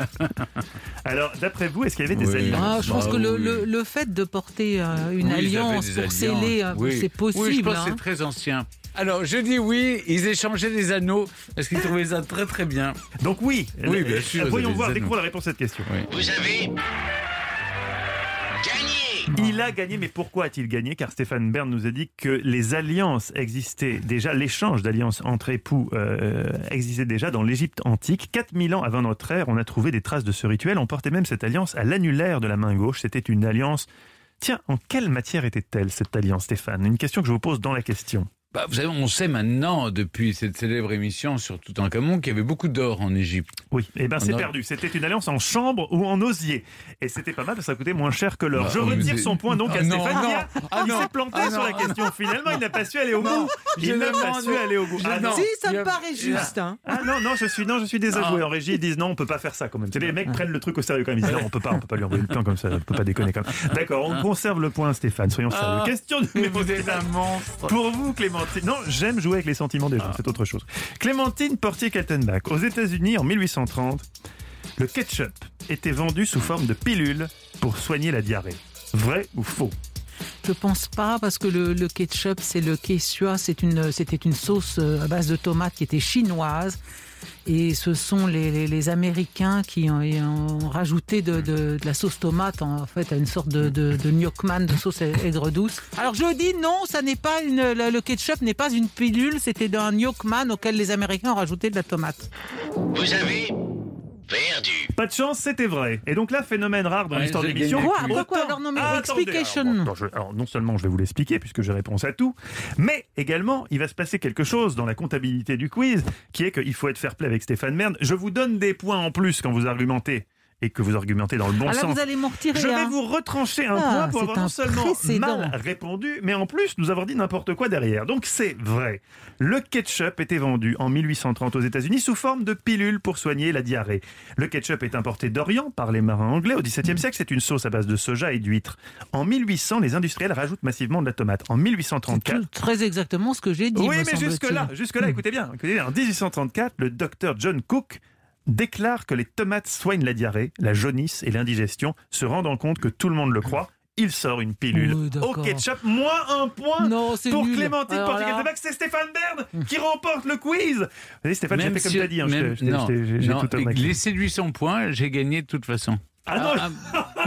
Alors, d'après vous, est-ce qu'il y avait des Oui. alliances Ah, je pense Bah que le, oui. le- le fait de porter euh, une Oui, alliance pour alliances. sceller, euh, Oui. c'est Oui, je possible. que hein. c'est très ancien. Alors, je dis oui, ils échangeaient des anneaux parce qu'ils trouvaient ça très très bien. Donc oui, Oui, bien sûr, voyons voir, découvrir la réponse à cette question. Vous avez. Il a gagné, mais pourquoi a-t-il gagné? Car Stéphane Bern nous a dit que les alliances existaient déjà, l'échange d'alliances entre époux euh, existait déjà dans l'Égypte antique. 4000 ans avant notre ère, on a trouvé des traces de ce rituel. On portait même cette alliance à l'annulaire de la main gauche. C'était une alliance. Tiens, en quelle matière était-elle cette alliance, Stéphane? Une question que je vous pose dans la question. Bah, vous savez, on sait maintenant, depuis cette célèbre émission sur Toutankhamon, qu'il y avait beaucoup d'or en Égypte. Oui, eh ben c'est perdu. C'était une alliance en chambre ou en osier. Et c'était pas mal parce que ça coûtait moins cher que l'or. Bah, je retire son point donc à Ah, non, Stéphane qui non. Ah, non. s'est planté Ah, sur la question. Finalement, il n'a pas su aller au bout. je Il n'a pas su aller au bout. Ah, non. Si, ça Il me paraît il juste. hein. Ah non, non, je suis, non, je suis désavoué. Ah. En régie, ils disent non, on peut pas faire ça quand même. Les mecs prennent le truc au sérieux quand même. Ils disent non, on peut pas, on peut pas lui envoyer le plan comme ça, on peut pas déconner comme ça. D'accord, on conserve le point, Stéphane, soyons sérieux. Ah. Question numéro vous êtes un 4. monstre. Pour vous, Clémentine. Non, j'aime jouer avec les sentiments des gens, c'est autre chose. Clémentine Portier-Kaltenbach. Aux États-Unis, en 1830, le ketchup était vendu sous forme de pilule pour soigner la diarrhée. Vrai ou faux? Je pense pas parce que le, le ketchup, c'est le quechua, c'est une, c'était une sauce euh, à base de tomates qui était chinoise. Et ce sont les, Américains qui ont, rajouté de, la sauce tomate en fait à une sorte de, de, de sauce aigre douce. Alors je dis non, ça n'est pas le ketchup n'est pas une pilule, c'était un gnocchman auquel les Américains ont rajouté de la tomate. Vous avez perdu. Pas de chance, c'était vrai. Et donc là, phénomène rare dans Ouais, l'histoire de l'émission. gagné Quoi, quoi, quoi Autant- Alors non mais Ah, explication. alors, attends, je- alors, non seulement je vais vous l'expliquer puisque j'ai réponse à tout, mais également il va se passer quelque chose dans la comptabilité du quiz qui est qu'il faut être fair play avec Stéphane Merne. Je vous donne des points en plus quand vous argumentez et que vous argumentez dans le bon Ah là sens. vous allez retirer. Je vais hein. vous retrancher un Ah, point pour avoir non seulement précédent. mal répondu, mais en plus nous avoir dit n'importe quoi derrière. Donc c'est vrai. Le ketchup était vendu en 1830 aux États-Unis sous forme de pilule pour soigner la diarrhée. Le ketchup est importé d'Orient par les marins anglais au XVIIe siècle. C'est une sauce à base de soja et d'huîtres. En 1800, les industriels rajoutent massivement de la tomate. En C'est 1834, tout- très exactement ce que j'ai dit. oui, mais semble-t-il. jusque-là, jusque-là, écoutez bien, écoutez bien. En 1834, le docteur John Cook déclare que les tomates soignent la diarrhée, la jaunisse et l'indigestion, se rendant compte que tout le monde le croit. Il sort une pilule Oui, au ketchup, moins un point Non, pour nul. Clémentine. C'est Stéphane Bern qui remporte le quiz. Vous Stéphane, j'ai fait comme si- tu as dit. hein, même- je non, je non, tout. Laissez-lui son point, j'ai gagné de toute façon. Ah non,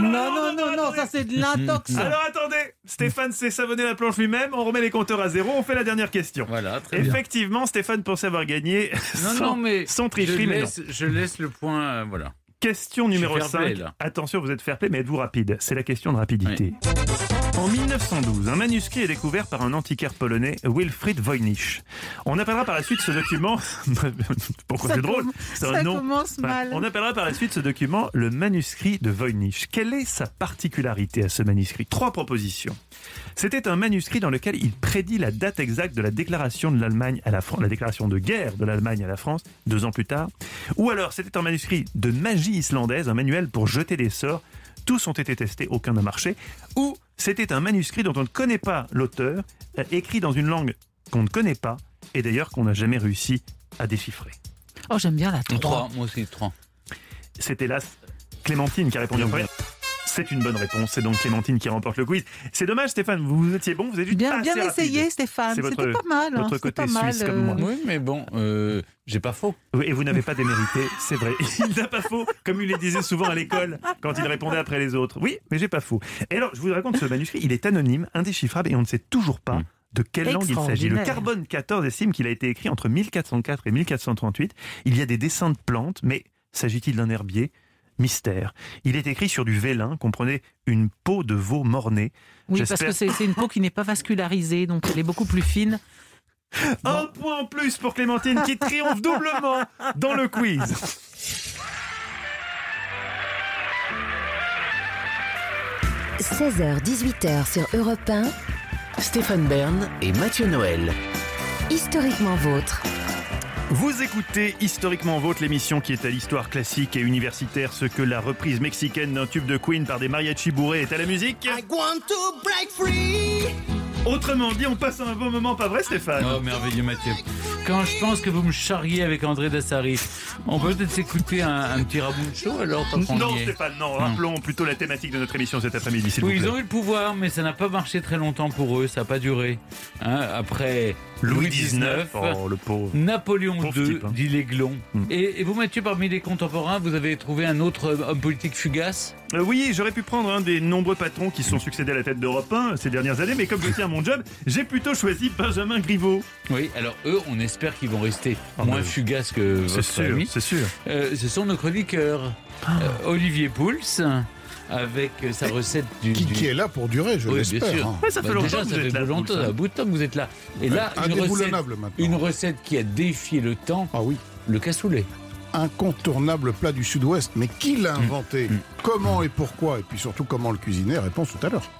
Non, non, non, non, ça c'est de l'intox. Alors attendez, Stéphane s'est savonné la planche lui-même, on remet les compteurs à zéro, on fait la dernière question. Voilà, très bien. Effectivement, Stéphane pensait avoir gagné Non, sans, non, mais sans je tricherie, mais non. laisse, je laisse le point, euh, voilà. Question numéro fair play, 5. là. Attention, vous êtes fair play, mais êtes-vous rapide? C'est la question de rapidité. En 1912, un manuscrit est découvert par un antiquaire polonais, Wilfried Voynich. On appellera par la suite ce document. Pourquoi c'est drôle C'est ça un nom. commence Enfin, mal. on appellera par la suite ce document le manuscrit de Voynich. Quelle est sa particularité à ce manuscrit? Trois propositions. C'était un manuscrit dans lequel il prédit la date exacte de la déclaration de l'Allemagne à la France, la déclaration de guerre de l'Allemagne à la France, deux ans plus tard. Ou alors c'était un manuscrit de magie islandaise, un manuel pour jeter des sorts. Tous ont été testés, aucun n'a marché. Ou c'était un manuscrit dont on ne connaît pas l'auteur, euh, écrit dans une langue qu'on ne connaît pas, et d'ailleurs qu'on n'a jamais réussi à déchiffrer. Oh, j'aime bien la 3. Trois, moi aussi, trois. C'est hélas Clémentine qui a répondu en premier. C'est une bonne réponse, c'est donc Clémentine qui remporte le quiz. C'est dommage Stéphane, vous étiez bon, vous êtes juste Bien, bien rapide. essayé, Stéphane. C'est votre- C'était pas mal. hein, votre c'était côté pas mal, suisse comme moi. Oui, mais bon, euh, j'ai pas faux. Oui, et vous n'avez pas démérité, c'est vrai. Il n'a pas faux, comme il le disait souvent à l'école, quand il répondait après les autres. Oui, mais j'ai pas faux. Et alors, je vous raconte ce manuscrit, il est anonyme, indéchiffrable, et on ne sait toujours pas de quelle langue il s'agit. Le carbone 14 estime qu'il a été écrit entre 1404 et 1438. Il y a des dessins de plantes, mais s'agit-il d'un herbier? Mystère. Il est écrit sur du vélin, comprenez une peau de veau mornée. Oui, parce que c'est c'est une peau qui n'est pas vascularisée, donc elle est beaucoup plus fine. Un point en plus pour Clémentine qui triomphe doublement dans le quiz. – 16h-18h sur Europe 1, Stéphane Bern et Mathieu Noël. historiquement vôtre. Vous écoutez Historiquement Vôtre, l'émission qui est à l'histoire classique et universitaire, ce que la reprise mexicaine d'un tube de Queen par des mariachis bourrés est à la musique. Autrement dit, on passe un bon moment, pas vrai Stéphane? Oh, merveilleux Mathieu. Quand je pense que vous me charriez avec André Dassari, on peut peut-être s'écouter un, un petit Ramuncho alors Non. Stéphane, non, rappelons plutôt la thématique de notre émission cet après-midi, s'il Oui, vous ils ont eu le pouvoir, mais ça n'a pas marché très longtemps pour eux, ça n'a pas duré. Hein, après Louis Louis XIX, oh le pauvre. Napoléon Pauvre II, type, hein. dit l'Aiglon. Et, et vous, Mathieu, parmi les contemporains, vous avez trouvé un autre homme politique fugace? Euh, oui, j'aurais pu prendre un des nombreux patrons qui se sont succédés à la tête d'Europe 1 ces dernières années, mais comme je tiens à mon job, j'ai plutôt choisi Benjamin Griveaux. Oui, alors eux, on espère qu'ils vont rester Ah, moins mais- fugaces que C'est votre sûr, ami. c'est sûr. Euh, ce sont nos chroniqueurs. Ah. Euh, Olivier Pouls, avec sa recette du... Qui, du- qui est là pour durer, je Oui, bien l'espère. sûr. hein. Ouais, ça fait Bah, longtemps déjà, que vous ça êtes fait là, longtemps, hein. un bout de temps que vous êtes là. Et là, une recette, maintenant. une recette qui a défié le temps, Ah oui, le cassoulet. Incontournable plat du sud-ouest. Mais qui l'a inventé Mm. Comment et pourquoi Et puis surtout, comment le cuisiner Réponse tout à l'heure.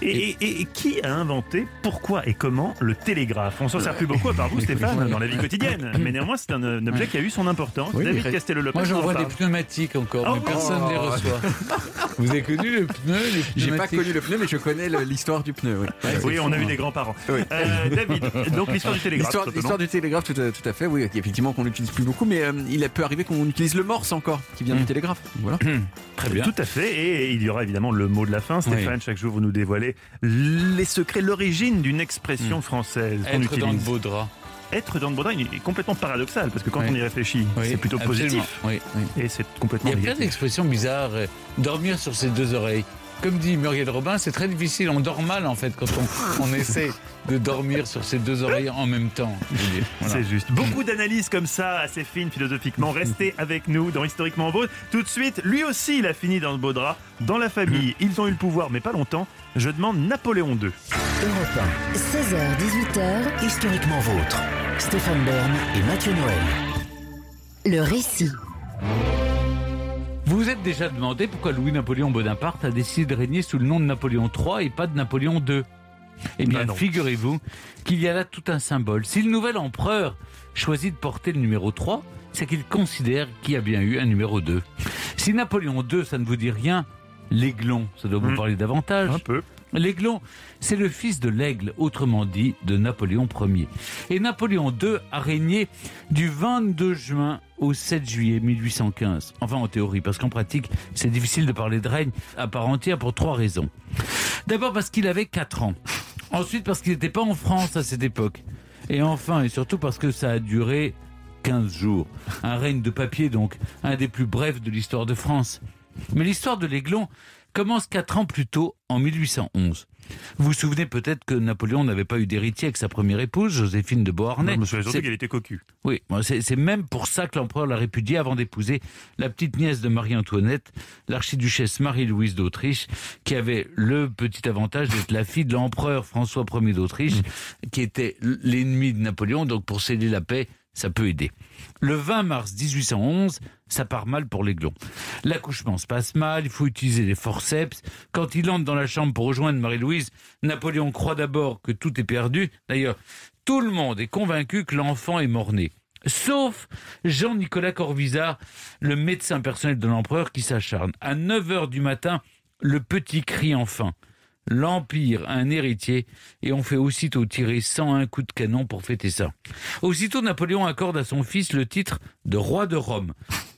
Et, et- et qui a inventé, pourquoi et comment le télégraphe On s'en sert plus beaucoup à part vous, Stéphane, dans la vie quotidienne. Mais néanmoins, c'est un, un objet qui a eu son importance. Oui, David. Castello-Lopez Moi, j'en en vois des pneumatiques encore, Oh, mais personne ne les oh. reçoit. vous avez connu le pneu, J'ai pas connu le pneu, mais je connais l'histoire du pneu. Oui, Oui, on a eu hein. des grands-parents. Oui. Euh, David, donc l'histoire du télégraphe. L'histoire, toi, l'histoire du télégraphe, tout à, tout à fait, oui, effectivement qu'on n'utilise plus beaucoup, mais euh, il a peut arriver qu'on utilise le morse encore, qui vient du télégraphe. Voilà. Très bien. Tout à fait, et il y aura évidemment le mot de la fin. Stéphane, chaque jour vous nous dévoilez les secrets, l'origine d'une expression française qu'on Être dans le utilise. beau drap. Être dans le beau drap il est complètement paradoxal, parce que quand Oui. on y réfléchit, Oui, c'est plutôt absolument. positif. Oui, oui. Et c'est Il complètement y a plein négatif. d'expressions bizarres. euh, Dormir sur ses deux oreilles. Comme dit Muriel Robin, c'est très difficile. On dort mal en fait quand on, on essaie de dormir sur ses deux oreilles en même temps. Voilà. C'est juste. Beaucoup d'analyses comme ça, assez fines philosophiquement. Restez avec nous dans Historiquement Beau. Tout de suite, lui aussi, il a fini dans le beau drap. Dans la famille, ils ont eu le pouvoir, mais pas longtemps. Je demande Napoléon II. Europe 1, 16h-18h, Historiquement vôtre. Stéphane Bern et Mathieu Noël. le récit. Vous vous êtes déjà demandé pourquoi Louis-Napoléon Bonaparte a décidé de régner sous le nom de Napoléon III et pas de Napoléon II Eh bien, Bah figurez-vous qu'il y a là tout un symbole. Si le nouvel empereur choisit de porter le numéro 3, c'est qu'il considère qu'il y a bien eu un numéro 2. Si Napoléon II, ça ne vous dit rien, l'aiglon, ça doit vous Hmm. parler davantage. Un peu. L'aiglon, c'est le fils de l'aigle, autrement dit de Napoléon Ier. Et Napoléon II a régné du 22 juin au 7 juillet 1815. Enfin en théorie, parce qu'en pratique, c'est difficile de parler de règne à part entière pour trois raisons. D'abord parce qu'il avait 4 ans. Ensuite parce qu'il n'était pas en France à cette époque. Et enfin et surtout parce que ça a duré 15 jours. Un règne de papier donc, un des plus brefs de l'histoire de France. Mais l'histoire de l'Aiglon commence quatre ans plus tôt, en 1811. Vous vous souvenez peut-être que Napoléon n'avait pas eu d'héritier avec sa première épouse, Joséphine de Beauharnais. Surtout C'est- qu'il était cocu. oui, c'est même pour ça que l'empereur l'a répudié avant d'épouser la petite nièce de Marie-Antoinette, l'archiduchesse Marie-Louise d'Autriche, qui avait le petit avantage d'être la fille de l'empereur François Ier d'Autriche, qui était l'ennemi de Napoléon. Donc pour sceller la paix, ça peut aider. Le 20 mars 1811, ça part mal pour l'aiglon. L'accouchement se passe mal, il faut utiliser les forceps. Quand il entre dans la chambre pour rejoindre Marie-Louise, Napoléon croit d'abord que tout est perdu. D'ailleurs, tout le monde est convaincu que l'enfant est mort-né. Sauf Jean-Nicolas Corvisart, le médecin personnel de l'empereur qui s'acharne. À 9 heures du matin, le petit crie enfin. L'Empire a un héritier et on fait aussitôt tirer 101 coups de canon pour fêter ça. Aussitôt, Napoléon accorde à son fils le titre de roi de Rome.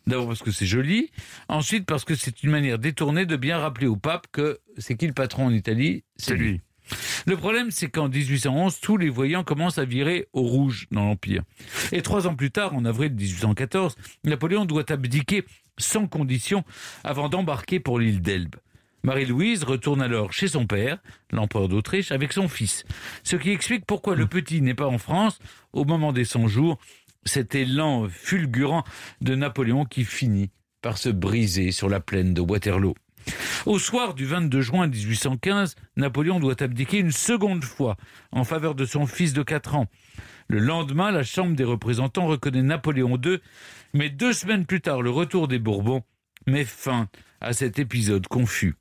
D'abord parce que c'est joli, ensuite parce que c'est une manière détournée de bien rappeler au pape que c'est qui le patron en Italie? C'est lui. le problème, c'est qu'en 1811, tous les voyants commencent à virer au rouge dans l'Empire. Et trois ans plus tard, en avril 1814, Napoléon doit abdiquer sans condition avant d'embarquer pour l'île d'Elbe. Marie-Louise retourne alors chez son père, l'empereur d'Autriche, avec son fils. Ce qui explique pourquoi le petit n'est pas en France au moment des 100 jours, cet élan fulgurant de Napoléon qui finit par se briser sur la plaine de Waterloo. Au soir du 22 juin 1815, Napoléon doit abdiquer une seconde fois en faveur de son fils de 4 ans. Le lendemain, la Chambre des représentants reconnaît Napoléon II, mais deux semaines plus tard, le retour des Bourbons met fin à cet épisode confus.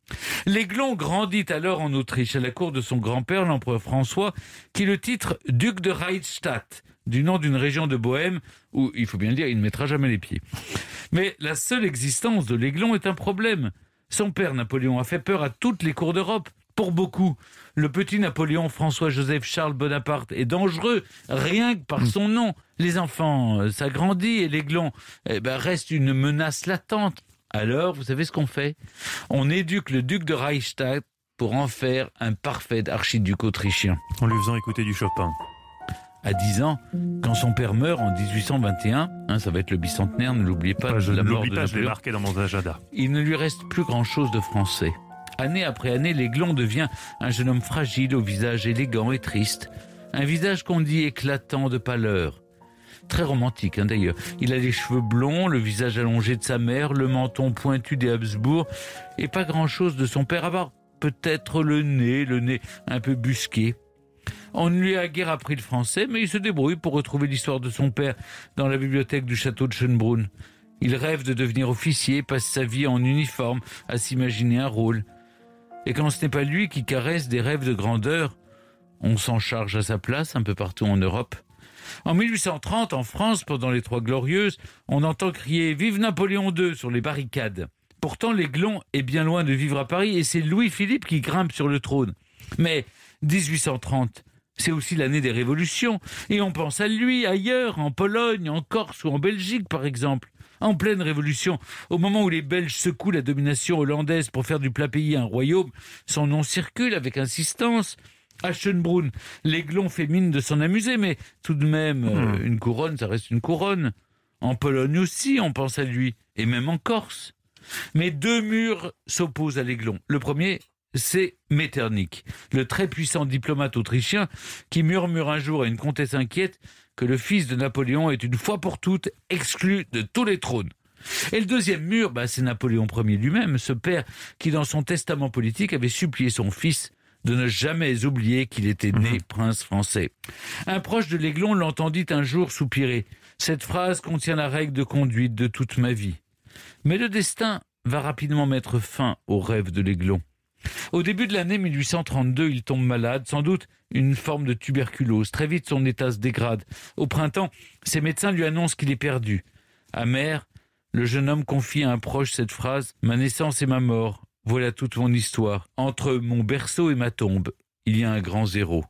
L'Aiglon grandit alors en Autriche à la cour de son grand-père, l'empereur François, qui le titre duc de Reichstadt, du nom d'une région de Bohême où, il faut bien le dire, il ne mettra jamais les pieds. Mais la seule existence de l'Aiglon est un problème. Son père Napoléon a fait peur à toutes les cours d'Europe. Pour beaucoup, le petit Napoléon François-Joseph Charles Bonaparte est dangereux, rien que par son nom. Les enfants euh, s'agrandissent et l'aiglon eh ben, reste une menace latente. Alors, vous savez ce qu'on fait? On éduque le duc de Reichstadt pour en faire un parfait archiduc autrichien. En lui faisant écouter du Chopin. À 10 ans, quand son père meurt en 1821, hein, ça va être le bicentenaire, ne l'oubliez pas, Enfin, je ne l'oublie de pas, je l'ai Napoléon marqué dans mon agenda. il ne lui reste plus grand-chose de français. Année après année, l'aiglon devient un jeune homme fragile au visage élégant et triste. Un visage qu'on dit éclatant de pâleur. Très romantique hein, d'ailleurs. Il a les cheveux blonds, le visage allongé de sa mère, le menton pointu des Habsbourg, et pas grand-chose de son père, à part peut-être le nez, le nez un peu busqué. On ne lui a guère appris le français, mais il se débrouille pour retrouver l'histoire de son père dans la bibliothèque du château de Schönbrunn. Il rêve de devenir officier, passe sa vie en uniforme, à s'imaginer un rôle. Et quand ce n'est pas lui qui caresse des rêves de grandeur, on s'en charge à sa place un peu partout en Europe. En 1830, en France, pendant les Trois Glorieuses, on entend crier Vive Napoléon II sur les barricades. Pourtant, l'aiglon est bien loin de vivre à Paris et c'est Louis-Philippe qui grimpe sur le trône. Mais 1830, c'est aussi l'année des révolutions et on pense à lui ailleurs, en Pologne, en Corse ou en Belgique par exemple. En pleine révolution, au moment où les Belges secouent la domination hollandaise pour faire du plat pays un royaume, son nom circule avec insistance. À Schönbrunn, l'aiglon fait mine de s'en amuser, mais tout de même, euh, une couronne, ça reste une couronne. En Pologne aussi, on pense à lui, et même en Corse. Mais deux murs s'opposent à l'aiglon. Le premier, c'est Metternich, le très puissant diplomate autrichien qui murmure un jour à une comtesse inquiète que le fils de Napoléon est une fois pour toutes exclu de tous les trônes. Et le deuxième mur, bah, c'est Napoléon Ier lui-même, ce père qui, dans son testament politique, avait supplié son fils de ne jamais oublier qu'il était né prince français. Un proche de l'Aiglon l'entendit un jour soupirer. Cette phrase contient la règle de conduite de toute ma vie. Mais le destin va rapidement mettre fin au rêve de l'Aiglon. Au début de l'année 1832, il tombe malade, sans doute une forme de tuberculose. Très vite, son état se dégrade. Au printemps, ses médecins lui annoncent qu'il est perdu. Amer, le jeune homme confie à un proche cette phrase Ma naissance et ma mort, voilà toute mon histoire. Entre mon berceau et ma tombe, il y a un grand zéro.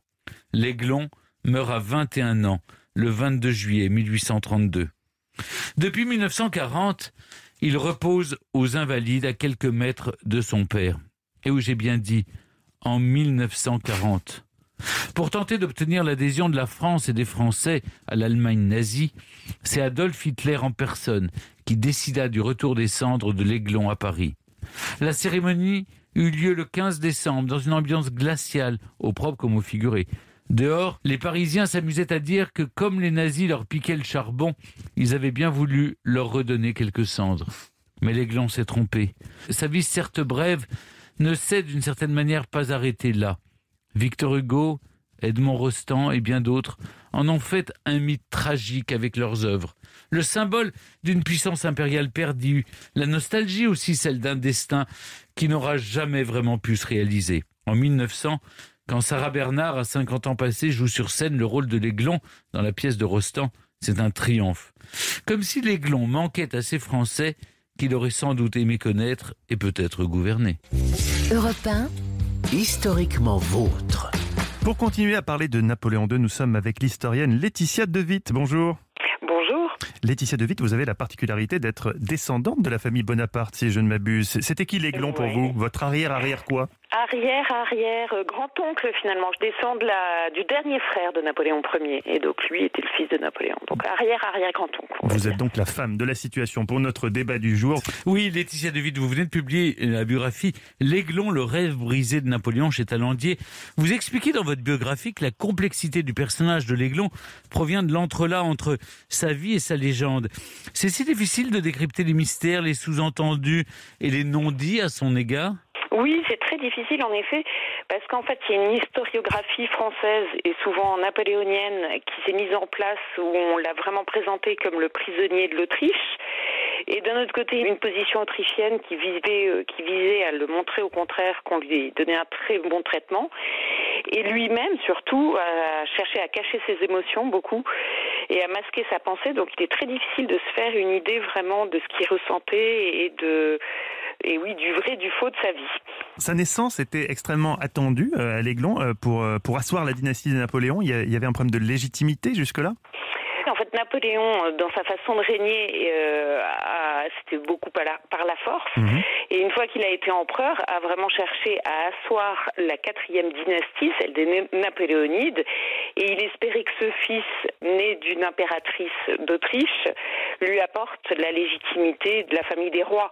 L'aiglon meurt à 21 ans, le 22 juillet 1832. Depuis 1940, il repose aux Invalides à quelques mètres de son père. Et où j'ai bien dit, en 1940. Pour tenter d'obtenir l'adhésion de la France et des Français à l'Allemagne nazie, c'est Adolf Hitler en personne qui décida du retour des cendres de l'Aiglon à Paris. La cérémonie eut lieu le 15 décembre dans une ambiance glaciale, au propre comme au figuré. Dehors, les Parisiens s'amusaient à dire que comme les nazis leur piquaient le charbon, ils avaient bien voulu leur redonner quelques cendres. Mais l'Aiglon s'est trompé. Sa vie certes brève ne s'est d'une certaine manière pas arrêtée là. Victor Hugo, Edmond Rostand et bien d'autres en ont fait un mythe tragique avec leurs œuvres. Le symbole d'une puissance impériale perdue, la nostalgie aussi celle d'un destin qui n'aura jamais vraiment pu se réaliser. En 1900, quand Sarah Bernard, à 50 ans passés, joue sur scène le rôle de l'aiglon dans la pièce de Rostand, c'est un triomphe. Comme si l'aiglon manquait à ces Français qu'il aurait sans doute aimé connaître et peut-être gouverner. Europe 1, Historiquement vôtre. Pour continuer à parler de Napoléon II, nous sommes avec l'historienne Laetitia De Witt. Bonjour. Bonjour. Laetitia De Witt, vous avez la particularité d'être descendante de la famille Bonaparte, si je ne m'abuse. C'était qui l'aiglon pour vous? Votre arrière-arrière quoi? Arrière, arrière, euh, grand-oncle finalement. Je descends de la, du dernier frère de Napoléon Ier. Et donc lui était le fils de Napoléon. Donc arrière, arrière, grand-oncle. on va Vous êtes donc la femme de la situation pour notre débat du jour. Oui, Laetitia De Witt, vous venez de publier la biographie L'Aiglon, le rêve brisé de Napoléon chez Talandier. Vous expliquez dans votre biographie que la complexité du personnage de l'Aiglon provient de l'entrelac entre sa vie et sa légende. C'est si difficile de décrypter les mystères, les sous-entendus et les non-dits à son égard Oui, c'est très difficile en effet, parce qu'en fait, il y a une historiographie française et souvent napoléonienne qui s'est mise en place où on l'a vraiment présenté comme le prisonnier de l'Autriche. Et d'un autre côté, une position autrichienne qui visait, euh, qui visait à le montrer au contraire qu'on lui donnait un très bon traitement. Et lui-même, surtout, a cherché à cacher ses émotions beaucoup et à masquer sa pensée. Donc il est très difficile de se faire une idée vraiment de ce qu'il ressentait et de et oui, du vrai, du faux de sa vie. Sa naissance était extrêmement attendue euh, à l'aiglon euh, pour, euh, pour asseoir la dynastie de Napoléon. Il y, avait un problème de légitimité jusque-là? En fait, Napoléon, dans sa façon de régner, euh, c'était beaucoup par la, par la force. Et une fois qu'il a été empereur, a vraiment cherché à asseoir la quatrième dynastie, celle des Napoléonides. Et il espérait que ce fils, né d'une impératrice d'Autriche, lui apporte la légitimité de la famille des rois.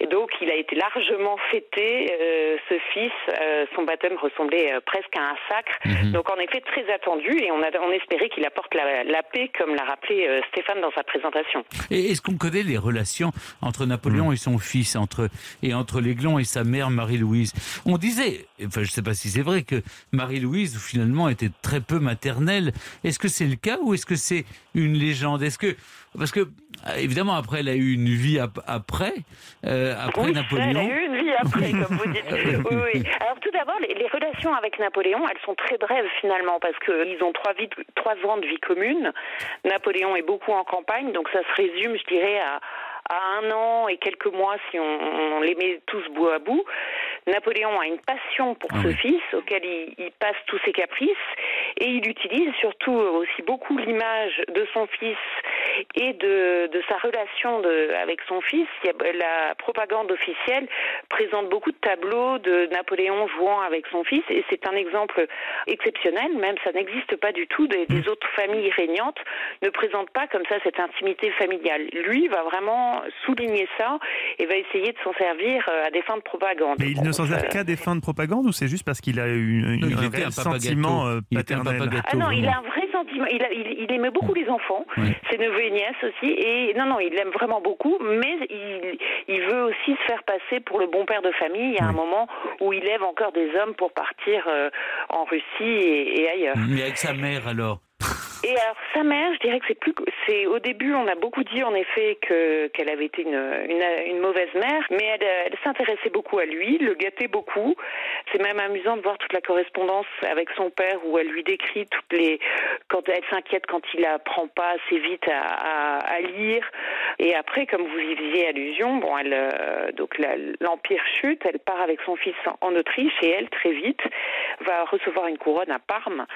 Et donc, il a été largement fêté. euh, ce fils, euh, son baptême ressemblait euh, presque à un sacre. Donc, en effet, très attendu. Et on, a, on espérait qu'il apporte la, la paix, comme l'a rappelé euh, Stéphane dans sa présentation. Et est-ce qu'on connaît les relations entre Napoléon et son fils, entre et entre l'Aiglon et sa mère Marie-Louise? On disait, enfin je ne sais pas si c'est vrai, que Marie-Louise finalement était très peu maternelle. Est-ce que c'est le cas ou est-ce que c'est une légende? Est-ce que parce que évidemment après elle a eu une vie ap- après euh, après oui, Napoléon. elle a eu une vie après, comme vous dites. Oui, oui. Alors tout d'abord, les, les relations avec Napoléon, elles sont très brèves finalement, parce qu'ils ont trois, vies- trois ans de vie commune. Napoléon est beaucoup en campagne, donc ça se résume, je dirais, à, à un an et quelques mois si on, on les met tous bout à bout. Napoléon a une passion pour Ah ce fils auquel il, il passe tous ses caprices Et il utilise surtout aussi beaucoup l'image de son fils et de, de sa relation de, avec son fils. La propagande officielle présente beaucoup de tableaux de Napoléon jouant avec son fils et c'est un exemple exceptionnel, même ça n'existe pas du tout. Des, des autres familles régnantes ne présentent pas comme ça cette intimité familiale. Lui va vraiment souligner ça et va essayer de s'en servir euh, à des fins de propagande. Mais il ne s'en sert Euh, qu'à des fins de propagande ou c'est juste parce qu'il a eu un un sentiment gâteau. euh, paternel papa gâteau. Ah non, il a un vrai sentiment. Il, a- il, il aimait beaucoup les enfants, ses neveux et nièces aussi. Et non, non, il l'aime vraiment beaucoup, mais il, il veut aussi se faire passer pour le bon père de famille. Il y a un moment où il lève encore des hommes pour partir euh, en Russie et, et ailleurs. Mais avec sa mère alors Et alors sa mère, je dirais que c'est plus, c'est au début on a beaucoup dit en effet que qu'elle avait été une, une, une mauvaise mère, mais elle, euh, elle s'intéressait beaucoup à lui, le gâtait beaucoup. C'est même amusant de voir toute la correspondance avec son père où elle lui décrit toutes les quand elle s'inquiète quand il apprend pas assez vite à, à, à lire. Et après, comme vous y faisiez allusion, bon, elle euh, donc l'empire chute, elle part avec son fils en, Autriche et elle très vite va recevoir une couronne à Parme.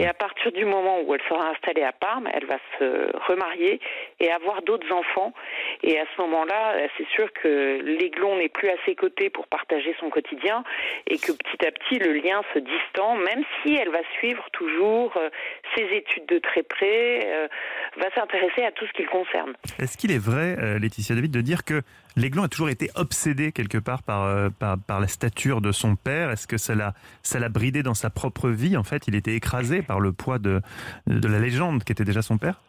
Et à partir du moment où elle installée à Parme, elle va se remarier et avoir d'autres enfants. Et à ce moment-là, euh, c'est sûr que l'aiglon n'est plus à ses côtés pour partager son quotidien et que petit à petit le lien se distend, même si elle va suivre toujours euh, ses études de très près, euh, va s'intéresser à tout ce qui le concerne. Est-ce qu'il est vrai, Laetitia David, de dire que l'aiglon a toujours été obsédé quelque part par, euh, par, par la stature de son père. Est-ce que ça l'a, ça l'a bridé dans sa propre vie En fait, il était écrasé par le poids de, de la légende qui était déjà son père?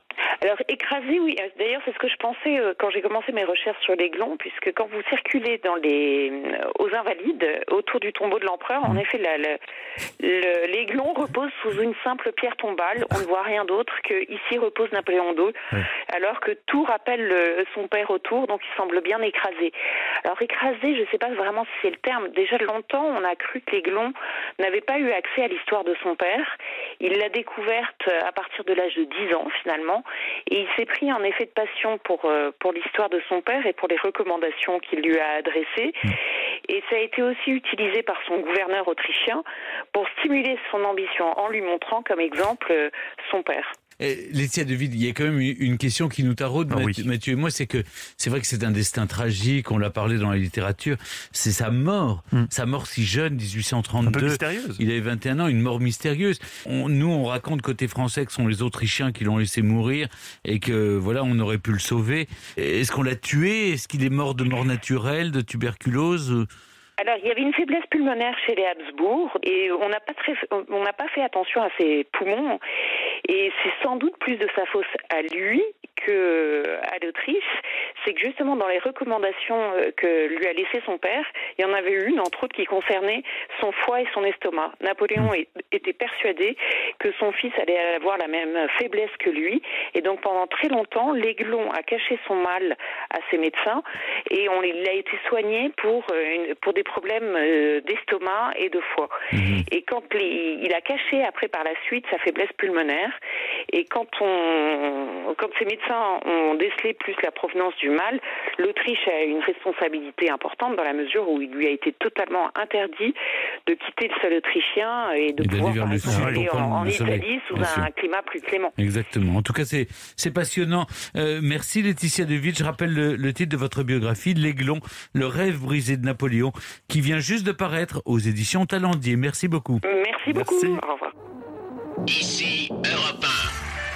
Alors écrasé, oui. Euh, D'ailleurs, c'est ce que je pensais euh, quand j'ai commencé mes recherches sur l'aiglon, puisque quand vous circulez dans les euh, aux Invalides, autour du tombeau de l'empereur, en effet, la- le- le- l'aiglon repose sous une simple pierre tombale. On ne voit rien d'autre que ici repose Napoléon II, alors que tout rappelle son père autour, donc il semble bien écrasé. Alors écrasé, je ne sais pas vraiment si c'est le terme. Déjà longtemps, on a cru que l'aiglon n'avait pas eu accès à l'histoire de son père. Il l'a découverte à partir de l'âge de 10 ans finalement, et il s'est pris en effet de passion pour euh, pour l'histoire de son père et pour les recommandations qu'il lui a adressées. Et ça a été aussi utilisé par son gouverneur autrichien pour stimuler son ambition en lui montrant comme exemple euh, son père. Eh, Laetitia Deville, il y a quand même une question qui nous taraude, Ah Mathieu, Mathieu et moi, c'est que c'est vrai que c'est un destin tragique, on l'a parlé dans la littérature, c'est sa mort, sa mort si jeune, 1832. Un peu mystérieuse. Il avait 21 ans, une mort mystérieuse. On- nous, on raconte côté français que ce sont les Autrichiens qui l'ont laissé mourir et que voilà, on aurait pu le sauver. Est-ce qu'on l'a tué? Est-ce qu'il est mort de mort naturelle, de tuberculose? Alors, il y avait une faiblesse pulmonaire chez les Habsbourg et on n'a pas très, on n'a pas fait attention à ses poumons. Et c'est sans doute plus de sa faute à lui que à l'Autriche. C'est que justement dans les recommandations euh, que lui a laissé son père, il y en avait une entre autres qui concernait son foie et son estomac. Napoléon était persuadé que son fils allait avoir la même faiblesse que lui et donc pendant très longtemps, l'aiglon a caché son mal à ses médecins et on, il a été soigné pour, euh, une- pour des problèmes euh, d'estomac et de foie. Et quand les- il a caché après par la suite sa faiblesse pulmonaire, et quand on, quand ces médecins ont décelé plus la provenance du mal, l'Autriche a une responsabilité importante dans la mesure où il lui a été totalement interdit de quitter le sol autrichien et de Et pouvoir vers le sud aller en, prendre en le soleil, Italie sous un climat plus clément. Exactement. En tout cas, c'est c'est passionnant. Euh, merci Laetitia Deville. Je rappelle le, le titre de votre biographie, L'Aiglon, le rêve brisé de Napoléon, qui vient juste de paraître aux éditions Talendier. Merci beaucoup. Merci beaucoup. Merci. Au revoir. Ici Europe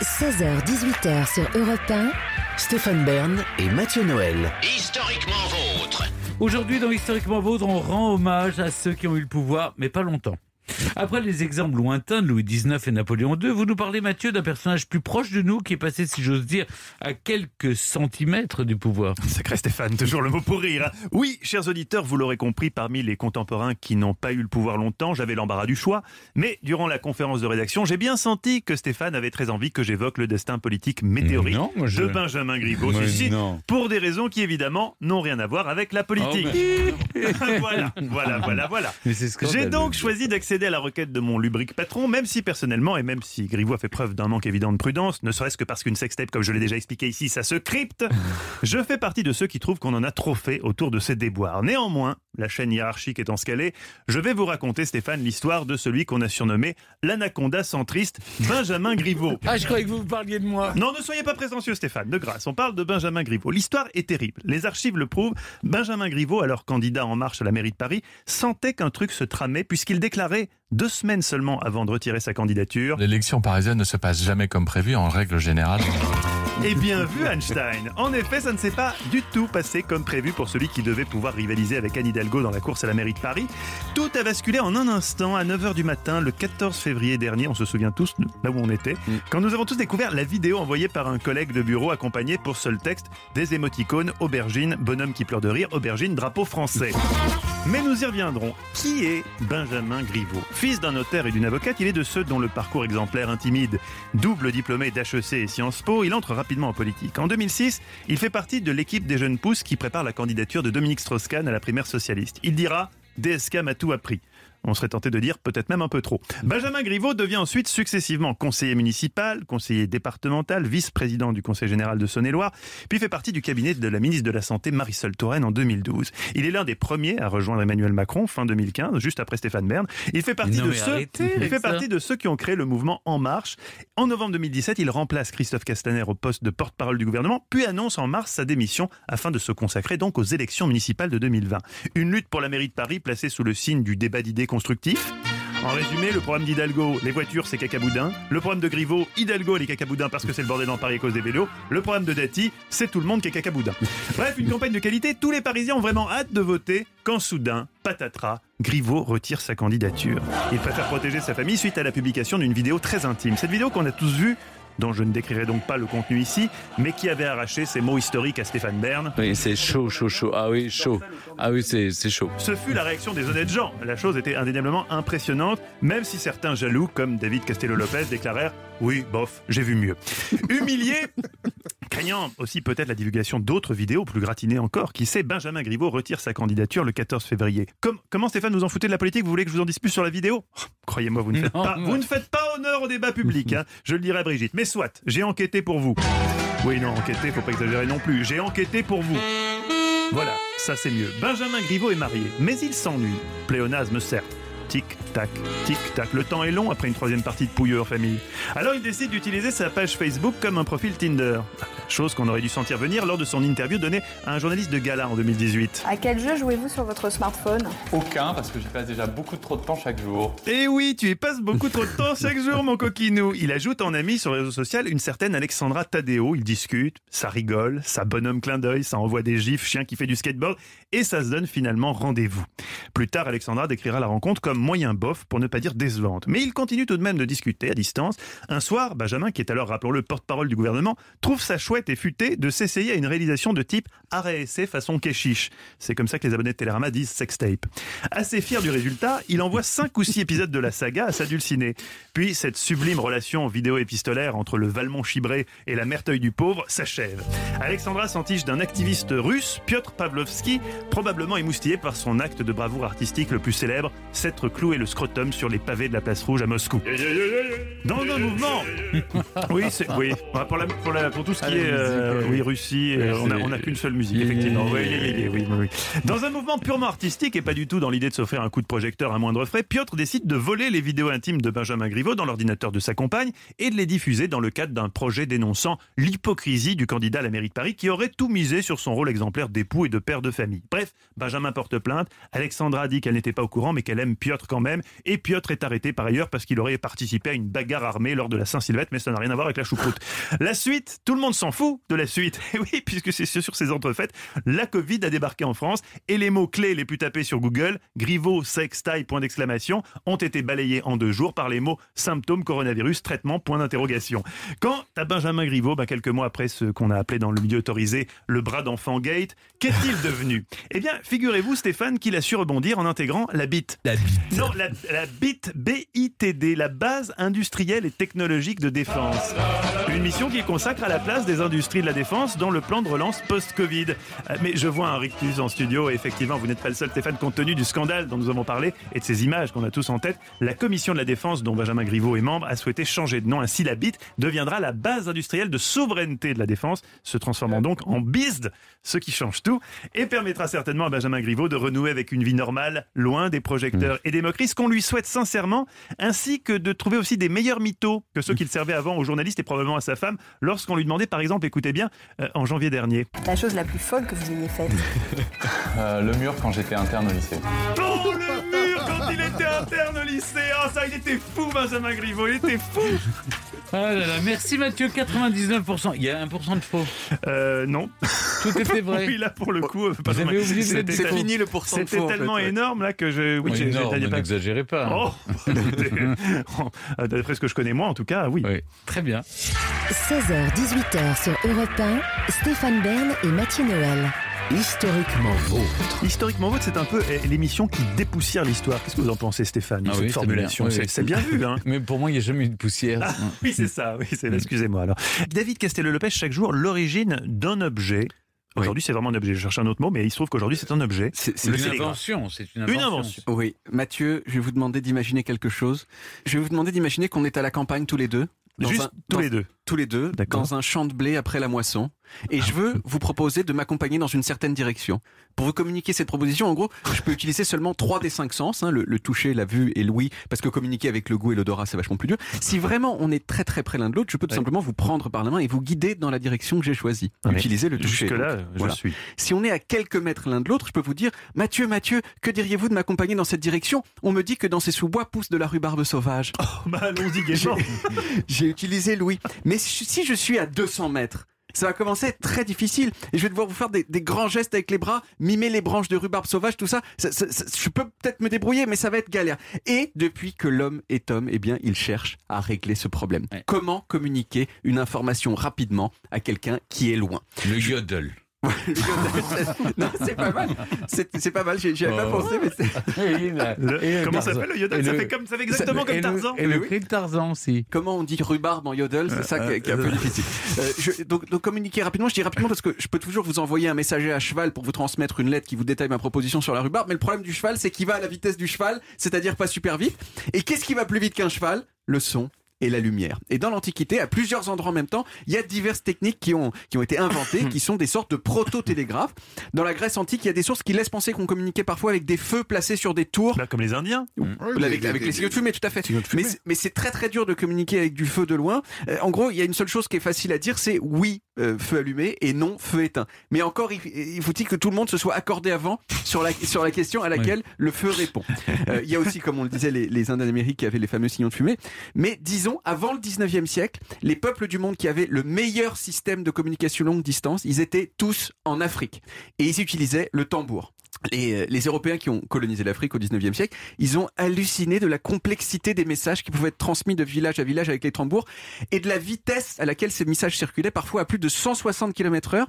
16h-18h sur Europe 1. Stéphane Bern et Mathieu Noël. 1, historiquement vôtre. Aujourd'hui, dans Historiquement Vôtre, on rend hommage à ceux qui ont eu le pouvoir, mais pas longtemps. Après les exemples lointains de Louis XIX et Napoléon II, vous nous parlez, Mathieu, d'un personnage plus proche de nous qui est passé, si j'ose dire, à quelques centimètres du pouvoir. Sacré Stéphane, toujours le mot pour rire. hein. Oui, chers auditeurs, vous l'aurez compris, parmi les contemporains qui n'ont pas eu le pouvoir longtemps, j'avais l'embarras du choix. Mais durant la conférence de rédaction, j'ai bien senti que Stéphane avait très envie que j'évoque le destin politique météorique Non, je- de Benjamin Griveaux. Ceci, pour des raisons qui évidemment n'ont rien à voir avec la politique. voilà, voilà, voilà, voilà. C'est scandaleux. J'ai donc choisi d'accéder à la requête de mon lubrique patron, même si personnellement, et même si a fait preuve d'un manque évident de prudence, ne serait-ce que parce qu'une sextape, comme je l'ai déjà expliqué ici, ça se crypte, je fais partie de ceux qui trouvent qu'on en a trop fait autour de ces déboires. Néanmoins, la chaîne hiérarchique étant ce qu'elle est, je vais vous raconter, Stéphane, l'histoire de celui qu'on a surnommé l'anaconda centriste, Benjamin Griveaux. Ah, je croyais que vous parliez de moi. Non, ne soyez pas prétentieux, Stéphane, de grâce. On parle de Benjamin Griveaux. L'histoire est terrible. Les archives le prouvent. Benjamin Griveaux, alors candidat en marche à la mairie de Paris, sentait qu'un truc se tramait puisqu'il déclarait deux semaines seulement avant de retirer sa candidature. L'élection parisienne ne se passe jamais comme prévu en règle générale. Et bien vu Einstein. En effet, ça ne s'est pas du tout passé comme prévu pour celui qui devait pouvoir rivaliser avec Anne Hidalgo dans la course à la mairie de Paris. Tout a basculé en un instant à 9h du matin le 14 février dernier. On se souvient tous là où on était. Quand nous avons tous découvert la vidéo envoyée par un collègue de bureau accompagné pour seul texte des émoticônes, aubergine, bonhomme qui pleure de rire, aubergine, drapeau français. Mais nous y reviendrons. Qui est Benjamin Griveaux? Fils d'un notaire et d'une avocate, il est de ceux dont le parcours exemplaire intimide. Double diplômé d'HEC et Sciences Po, il entre rapidement en. En 2006, il fait partie de l'équipe des jeunes pousses qui prépare la candidature de Dominique Strauss-Kahn à la primaire socialiste. Il dira DSK m'a tout appris. On serait tenté de dire peut-être même un peu trop. Benjamin Griveaux devient ensuite successivement conseiller municipal, conseiller départemental, vice-président du Conseil général de Saône-et-Loire, puis fait partie du cabinet de la ministre de la Santé Marisol Touraine en 2012. Il est l'un des premiers à rejoindre Emmanuel Macron fin 2015, juste après Stéphane Bern. Il fait partie Non, de ceux, il fait partie de ceux qui ont créé le mouvement En Marche. En novembre 2017, il remplace Christophe Castaner au poste de porte-parole du gouvernement, puis annonce en mars sa démission afin de se consacrer donc aux élections municipales de 2020. Une lutte pour la mairie de Paris placée sous le signe du débat d'idées constructif. En résumé, le programme d'Hidalgo, les voitures, c'est cacaboudin. Le programme de Griveaux, Hidalgo, les cacaboudins parce que c'est le bordel dans Paris à cause des vélos. Le programme de Dati, c'est tout le monde qui est cacaboudin. Bref, une campagne de qualité. Tous les Parisiens ont vraiment hâte de voter quand soudain, patatras, Griveaux retire sa candidature. Il préfère protéger sa famille suite à la publication d'une vidéo très intime. Cette vidéo qu'on a tous vue dont je ne décrirai donc pas le contenu ici, mais qui avait arraché ces mots historiques à Stéphane Bern. Oui, c'est chaud, chaud, chaud. Ah oui, chaud. Ah oui, c'est c'est chaud. Ce fut la réaction des honnêtes gens. La chose était indéniablement impressionnante, même si certains jaloux, comme David Castello-Lopez, déclarèrent Oui, bof, j'ai vu mieux. Humilié, craignant aussi peut-être la divulgation d'autres vidéos plus gratinées encore, qui sait, Benjamin Griveaux retire sa candidature le 14 février. Comme- comment Stéphane vous en foutez de la politique? Vous voulez que je vous en dise plus sur la vidéo? Oh, Croyez-moi, vous, ne faites Non, pas- moi- vous ne faites pas honneur au débat public. hein. Je le dirai à Brigitte. Mais soit, j'ai enquêté pour vous. Oui, non, enquêter, faut pas exagérer non plus. J'ai enquêté pour vous. Voilà, ça c'est mieux. Benjamin Griveaux est marié, mais il s'ennuie. Pléonasme certes. Tic, tac, tic, tac. Le temps est long après une troisième partie de pouilleux en famille. Alors il décide d'utiliser sa page Facebook comme un profil Tinder. Chose qu'on aurait dû sentir venir lors de son interview donnée à un journaliste de gala en 2018. À quel jeu jouez-vous sur votre smartphone? Aucun, parce que j'y passe déjà beaucoup trop de temps chaque jour. Eh oui, tu y passes beaucoup trop de temps chaque jour, mon coquinou. Il ajoute en ami sur le réseau social une certaine Alexandra Tadeo. Ils discutent, ça rigole, ça bonhomme clin d'œil, ça envoie des gifs, chien qui fait du skateboard, et ça se donne finalement rendez-vous. Plus tard, Alexandra décrira la rencontre comme moyen bof, pour ne pas dire décevante. Mais il continue tout de même de discuter à distance. Un soir, Benjamin, qui est alors, rappelons-le, porte-parole du gouvernement, trouve ça chouette et futé de s'essayer à une réalisation de type essai façon Keshish. C'est comme ça que les abonnés de Télérama disent sextape. Assez fier du résultat, il envoie 5 ou 6 épisodes de la saga à sa dulcinée. Puis cette sublime relation vidéo-épistolaire entre le Valmont chibré et la Merteuil du pauvre s'achève. Alexandra s'entiche d'un activiste russe, Piotr Pavlovski, probablement émoustillé par son acte de bravoure artistique le plus célèbre, s'être cloué le scrotum sur les pavés de la place rouge à Moscou. Dans un mouvement Oui, c'est, oui. Pour, la, pour, la- pour tout ce qui Ah, la est euh, ouais. oui, Russie, euh, on n'a qu'une seule musique, effectivement. oui, oui, oui. Dans un mouvement purement artistique et pas du tout dans l'idée de s'offrir un coup de projecteur à moindre frais, Piotr décide de voler les vidéos intimes de Benjamin Griveaux dans l'ordinateur de sa compagne et de les diffuser dans le cadre d'un projet dénonçant l'hypocrisie du candidat à la mairie de Paris qui aurait tout misé sur son rôle exemplaire d'époux et de père de famille. Bref, Benjamin porte plainte, Alexandra dit qu'elle n'était pas au courant mais qu'elle aime Piotr quand même et Piotr est arrêté par ailleurs parce qu'il aurait participé à une bagarre armée lors de la Saint-Sylvestre mais ça n'a rien à voir avec la choucroute. La suite, tout le monde s'en fout de la suite. Et oui, puisque c'est sur ces entrefaites, la Covid a débarqué en France et les mots-clés les plus tapés sur Google, Griveaux, sexe, taille, point d'exclamation, ont été balayés en deux jours par les mots symptômes, coronavirus, traitement, point d'interrogation. Quant à Benjamin Griveaux, bah, quelques mois après ce qu'on a appelé dans le milieu autorisé le bras d'enfant gate, qu'est-il devenu? Eh bien, figurez-vous, Stéphane, qu'il a su rebondir en intégrant la bite. La bite. Non, la, la BIT, BITD, la base industrielle et technologique de défense. Une mission qui consacre à la place des industries de la défense dans le plan de relance post-Covid. Euh, Mais je vois un rictus en studio effectivement, vous n'êtes pas le seul Stéphane, compte tenu du scandale dont nous avons parlé et de ces images qu'on a tous en tête. La commission de la défense dont Benjamin Griveaux est membre a souhaité changer de nom. Ainsi, la BIT deviendra la base industrielle de souveraineté de la défense, se transformant donc en BISD, ce qui change tout et permettra certainement à Benjamin Griveaux de renouer avec une vie normale, loin des projecteurs et des moqueries, ce qu'on lui souhaite sincèrement, ainsi que de trouver aussi des meilleurs mythos que ceux qu'il servait avant aux journalistes et probablement à sa femme, lorsqu'on lui demandait par exemple, écoutez bien, euh, en janvier dernier. La chose la plus folle que vous ayez faite. Euh, le mur quand j'étais interne au lycée. Oh le il était interne au lycée Ah ça il était fou Benjamin Griveaux, il était fou Ah là là, merci Mathieu, 99%. Il y a 1% de faux. Euh non. Tout était vrai. Oui là pour le coup, euh, Vous avez oublié de c'était tel- fini le pourcent de C'était faux, en fait, tellement ouais. énorme là que je... Oui, Oui, mais pas- n'exagérez pas. Oh écoutez, oh, D'après ce que je connais moi en tout cas, oui. Oui, très bien. 16h-18h sur Europe 1, Stéphane Bern et Mathieu Noël. Historiquement vôtre. Historiquement Vôtre, c'est un peu eh, l'émission qui dépoussière l'histoire. Qu'est-ce que vous en pensez, Stéphane Ah cette oui, c'est formulation bien. Oui, C'est oui. bien vu, hein Mais pour moi, il n'y a jamais eu de poussière. Ah, oui, c'est ça. Oui, c'est. Excusez-moi. Alors, David Castello-Lopez, chaque jour, l'origine d'un objet. Aujourd'hui, c'est vraiment un objet. Je cherche un autre mot, mais il se trouve qu'aujourd'hui, c'est un objet. C'est- une invention. C'est une invention. Oui, Mathieu, je vais vous demander d'imaginer quelque chose. Je vais vous demander d'imaginer qu'on est à la campagne tous les deux. Juste un- tous dans- les deux. Tous les deux, dans un champ de blé après la moisson. Et je veux vous proposer de m'accompagner dans une certaine direction. Pour vous communiquer cette proposition, en gros, je peux utiliser seulement trois des cinq sens, hein, le, le toucher, la vue et l'ouïe, parce que communiquer avec le goût et l'odorat, c'est vachement plus dur. Si vraiment on est très très près l'un de l'autre, je peux tout Oui. simplement vous prendre par la main et vous guider dans la direction que j'ai choisie. Mais Utilisez le toucher. Jusque-là, Donc, je voilà. suis. Si on est à quelques mètres l'un de l'autre, je peux vous dire, Mathieu, Mathieu, que diriez-vous de m'accompagner dans cette direction? On me dit que dans ces sous-bois pousse de la rhubarbe sauvage. Oh, bah, allons-y. J'ai utilisé Louis. Mais si si je suis à 200 mètres, ça va commencer à être très difficile. Et je vais devoir vous faire des, des grands gestes avec les bras, mimer les branches de rhubarbe sauvage, tout ça. Ça- ça- ça- je peux peut-être me débrouiller, mais ça va être galère. Et depuis que l'homme est homme, eh bien, il cherche à régler ce problème. Ouais. Comment communiquer une information rapidement à quelqu'un qui est loin? Le yodel. Non, c'est pas mal. C'est c'est pas mal. J'y avais pas Oh. pensé, mais c'est- Et le- Le- et le comment ça Tarzan. s'appelle le yodel ça, le- fait comme, ça fait exactement comme Tarzan. Et le cri de Tarzan aussi. Comment on dit rhubarbe en yodel? C'est ça qui est, qui est un peu difficile. Euh, je- donc, donc communiquer rapidement, je dis rapidement parce que je peux toujours vous envoyer un messager à cheval pour vous transmettre une lettre qui vous détaille ma proposition sur la rhubarbe. Mais le problème du cheval, c'est qu'il va à la vitesse du cheval, c'est-à-dire pas super vite. Et qu'est-ce qui va plus vite qu'un cheval? Le son et la lumière. Et dans l'Antiquité, à plusieurs endroits en même temps, il y a diverses techniques qui ont, qui ont été inventées, qui sont des sortes de proto-télégraphes. Dans la Grèce antique, il y a des sources qui laissent penser qu'on communiquait parfois avec des feux placés sur des tours. Bah, comme les Indiens. avec, avec les signaux de fumée, tout à fait. Mais, c'est- mais c'est très très dur de communiquer avec du feu de loin. Euh, en gros, il y a une seule chose qui est facile à dire, c'est oui, euh, feu allumé et non, feu éteint. Mais encore, il, il faut-il que tout le monde se soit accordé avant sur la, sur la question à laquelle le feu répond. Euh, il y a aussi, comme on le disait, les, les Indiens d'Amérique qui avaient les fameux signaux de fumée. Mais disons, avant le 19e siècle, les peuples du monde qui avaient le meilleur système de communication longue distance, ils étaient tous en Afrique. Et ils utilisaient le tambour. Les, euh, les Européens qui ont colonisé l'Afrique au 19e siècle, ils ont halluciné de la complexité des messages qui pouvaient être transmis de village à village avec les tambours et de la vitesse à laquelle ces messages circulaient, parfois à plus de 160 km heure.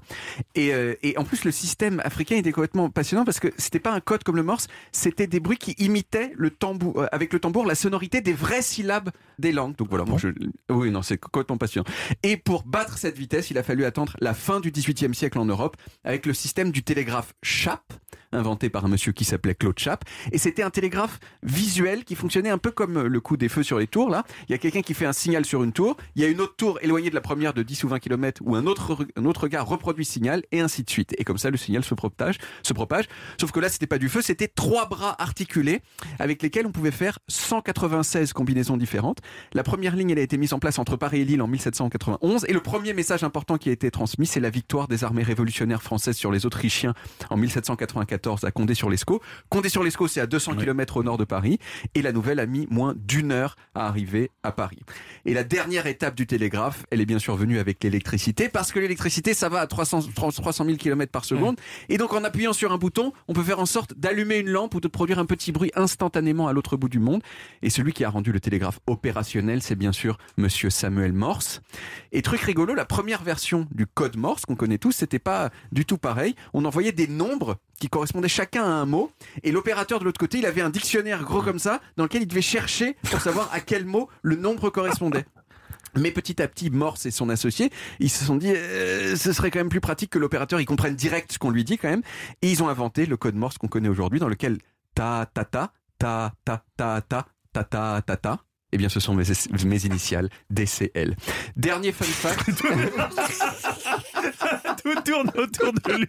Et, euh, et en plus, le système africain était complètement passionnant parce que c'était pas un code comme le morse, c'était des bruits qui imitaient le tambour, euh, avec le tambour la sonorité des vraies syllabes des langues. Donc voilà, moi je, oui, non, c'est complètement passionnant. Et pour battre cette vitesse, il a fallu attendre la fin du 18e siècle en Europe avec le système du télégraphe Chappe, inventé par un monsieur qui s'appelait Claude Chappe. Et c'était un télégraphe visuel qui fonctionnait un peu comme le coup des feux sur les tours. Là, il y a quelqu'un qui fait un signal sur une tour, il y a une autre tour éloignée de la première de 10 ou 20 km où un autre, un autre gars reproduit ce signal et ainsi de suite. Et comme ça, le signal se propage, se propage. Sauf que là, c'était pas du feu, c'était trois bras articulés avec lesquels on pouvait faire 196 combinaisons différentes. La première ligne, elle a été mise en place entre Paris et Lille en 1791. Et le premier message important qui a été transmis, c'est la victoire des armées révolutionnaires françaises sur les Autrichiens en 1794 à Condé-sur-Lescaut. Condé-sur-Lescaut, c'est à 200 km au nord de Paris. Et la nouvelle a mis moins d'une heure à arriver à Paris. Et la dernière étape du télégraphe, elle est bien sûr venue avec l'électricité, parce que l'électricité, ça va à 300, 300 000 km par seconde. Et donc, en appuyant sur un bouton, on peut faire en sorte d'allumer une lampe ou de produire un petit bruit instantanément à l'autre bout du monde. Et celui qui a rendu le télégraphe opérationnel, c'est bien sûr Monsieur Samuel Morse. Et truc rigolo, la première version du code Morse qu'on connaît tous, c'était pas du tout pareil. On envoyait des nombres qui correspondent correspondaient chacun à un mot. Et l'opérateur de l'autre côté, il avait un dictionnaire gros comme ça, dans lequel il devait chercher pour savoir à quel mot le nombre correspondait. Mais petit à petit, Morse et son associé, ils se sont dit, euh, ce serait quand même plus pratique que l'opérateur il comprenne direct ce qu'on lui dit quand même. Et ils ont inventé le code Morse qu'on connaît aujourd'hui, dans lequel ta ta ta ta ta ta ta ta ta ta ta. Eh bien, ce sont mes, mes initiales, DCL. Dernier fun fact. Tout tourne autour de lui.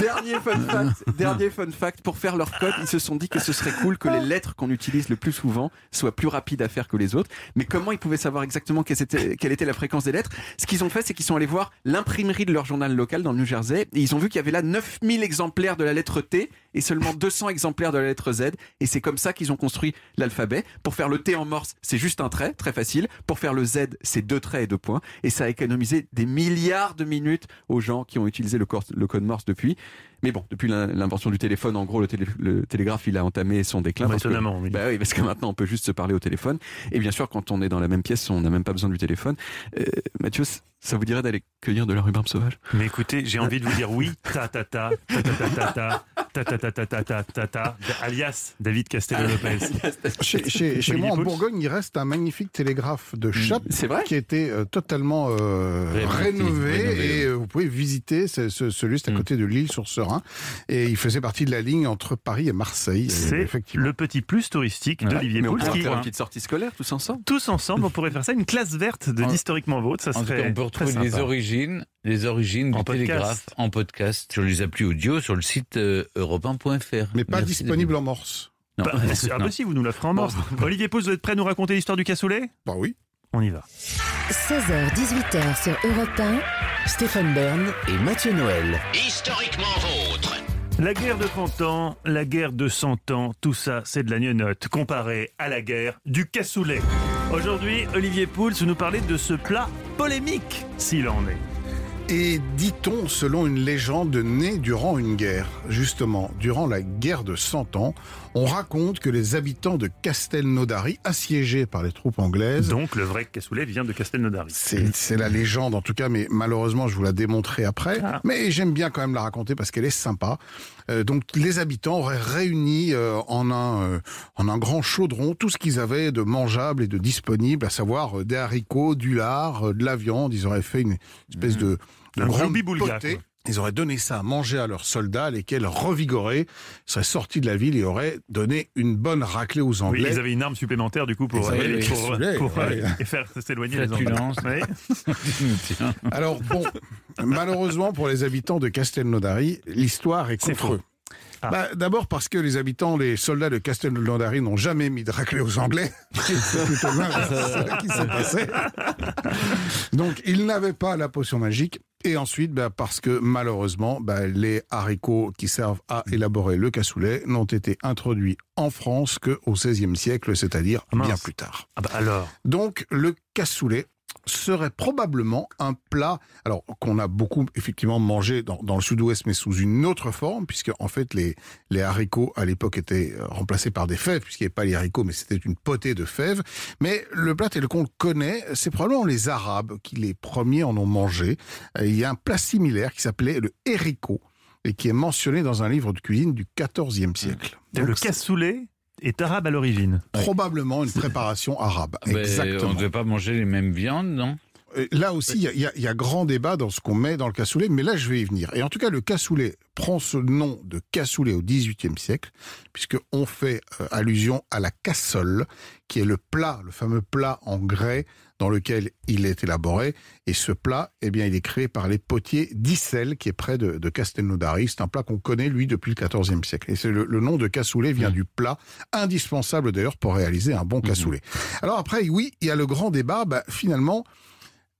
Dernier fun fact, dernier fun fact, pour faire leur code, ils se sont dit que ce serait cool que les lettres qu'on utilise le plus souvent soient plus rapides à faire que les autres. Mais comment ils pouvaient savoir exactement quelle était, quelle était la fréquence des lettres? Ce qu'ils ont fait, c'est qu'ils sont allés voir l'imprimerie de leur journal local dans le New Jersey et ils ont vu qu'il y avait là 9000 exemplaires de la lettre T et seulement 200 exemplaires de la lettre Z. Et c'est comme ça qu'ils ont construit l'alphabet. Pour faire le T en morse, c'est juste un trait, très facile. Pour faire le Z, c'est deux traits et deux points. Et ça a économisé des milliards de minutes aux gens qui ont utilisé le, code morse depuis. Mais bon, depuis l'in- l'invention du téléphone, en gros, le, télé- le télégraphe, il a entamé son déclin. Bah, parce que- étonnamment, oui. Bah oui, parce que maintenant, on peut juste se parler au téléphone. Et bien sûr, quand on est dans la même pièce, on n'a même pas besoin du téléphone. Euh, Mathieu, ça vous dirait d'aller cueillir de la rhubarbe sauvage Mais écoutez, j'ai envie de vous dire oui, ta ta ta, ta ta ta ta ta, ta ta ta ta ta ta alias David Castello-Lopez. Chez, chez- chez Olivier moi, en. Bourgogne, il reste un magnifique télégraphe de Chap C'est vrai qui a été euh, totalement euh, Rénové, rénové, rénové, et euh, vous pouvez visiter ce, ce, c'est à côté de Lille-sur-Serein et il faisait partie de la ligne entre Paris et Marseille. C'est effectivement. le petit plus touristique d'Olivier on Pouls pourrait qui, faire une petite sortie scolaire tous ensemble. tous ensemble, on pourrait faire ça, une classe verte de En- d'historiquement vôtre, ça En tout cas, serait on peut retrouver les origines, les origines En du podcast. télégraphe en podcast sur les applis audio sur le site euh, europe1.fr. Mais pas Merci, disponible en morse. Non. Bah, c'est- ah bah si, vous nous la ferez en morse. Olivier Pouls, vous êtes prêt à nous raconter l'histoire du cassoulet? Bah oui. On y va. 16h-18h sur Europe 1. Stéphane Bern et Mathieu Noël. Historiquement vôtre. La guerre de 30 ans, la guerre de 100 ans, tout ça c'est de la gnognotte comparé à la guerre du cassoulet. Aujourd'hui, Olivier Pouls nous parlait de ce plat polémique, s'il en est. Et dit-on, selon une légende, né durant une guerre, justement, durant la guerre de 100 ans, on raconte que les habitants de Castelnaudary, assiégés par les troupes anglaises, Donc le vrai cassoulet vient de Castelnaudary. c'est c'est la légende en tout cas, mais malheureusement je vous la démontrerai après. Ah. Mais j'aime bien quand même la raconter parce qu'elle est sympa. Euh, donc les habitants auraient réuni euh, en un euh, en un grand chaudron tout ce qu'ils avaient de mangeable et de disponible, à savoir euh, des haricots, du lard, euh, de la viande. Ils auraient fait une espèce de, de Un grande potée. Ils auraient donné ça à manger à leurs soldats, lesquels revigorés seraient sortis de la ville et auraient donné une bonne raclée aux Oui, Anglais. ils avaient une arme supplémentaire du coup pour, euh, les pour, cassoulets, pour, euh, et faire s'éloigner les. Anglais. Alors bon, malheureusement pour les habitants de Castelnaudary, l'histoire est C'est contre eux. Ah. Bah, D'abord parce que les habitants, les soldats de Castelnaudary n'ont jamais mis de raclée aux Anglais. C'est plutôt l'inverse qui s'est passé. Donc ils n'avaient pas la potion magique. Et ensuite, bah, parce que malheureusement, bah, les haricots qui servent à élaborer le cassoulet n'ont été introduits en France qu'au XVIe siècle, c'est-à-dire Ah bien plus tard. Ah bah alors, Donc le cassoulet serait probablement un plat, alors qu'on a beaucoup effectivement mangé dans, dans le sud-ouest, mais sous une autre forme, puisque en fait les, les haricots à l'époque étaient euh, remplacés par des fèves, puisqu'il n'y avait pas les haricots, mais c'était une potée de fèves. Mais le plat tel qu'on le connaît, c'est probablement les Arabes qui les premiers en ont mangé. Euh, Il y a un plat similaire qui s'appelait le héricot et qui est mentionné dans un livre de cuisine du XIVe siècle. le Donc, cassoulet est arabe à l'origine. probablement une préparation arabe. Exactement. on ne devait pas manger les mêmes viandes, non? Là aussi, il y y a grand débat dans ce qu'on met dans le cassoulet, mais là, je vais y venir. Et en tout cas, le cassoulet prend ce nom de cassoulet au XVIIIe siècle, puisqu'on fait euh, allusion à la cassole, qui est le plat, le fameux plat en grès dans lequel il est élaboré. Et ce plat, eh bien, il est créé par les potiers d'Issel, qui est près de, de Castelnaudary. C'est un plat qu'on connaît, lui, depuis le XIVe siècle. Et c'est le, le nom de cassoulet vient du plat, indispensable d'ailleurs pour réaliser un bon cassoulet. Alors après, oui, il y a le grand débat, bah, finalement,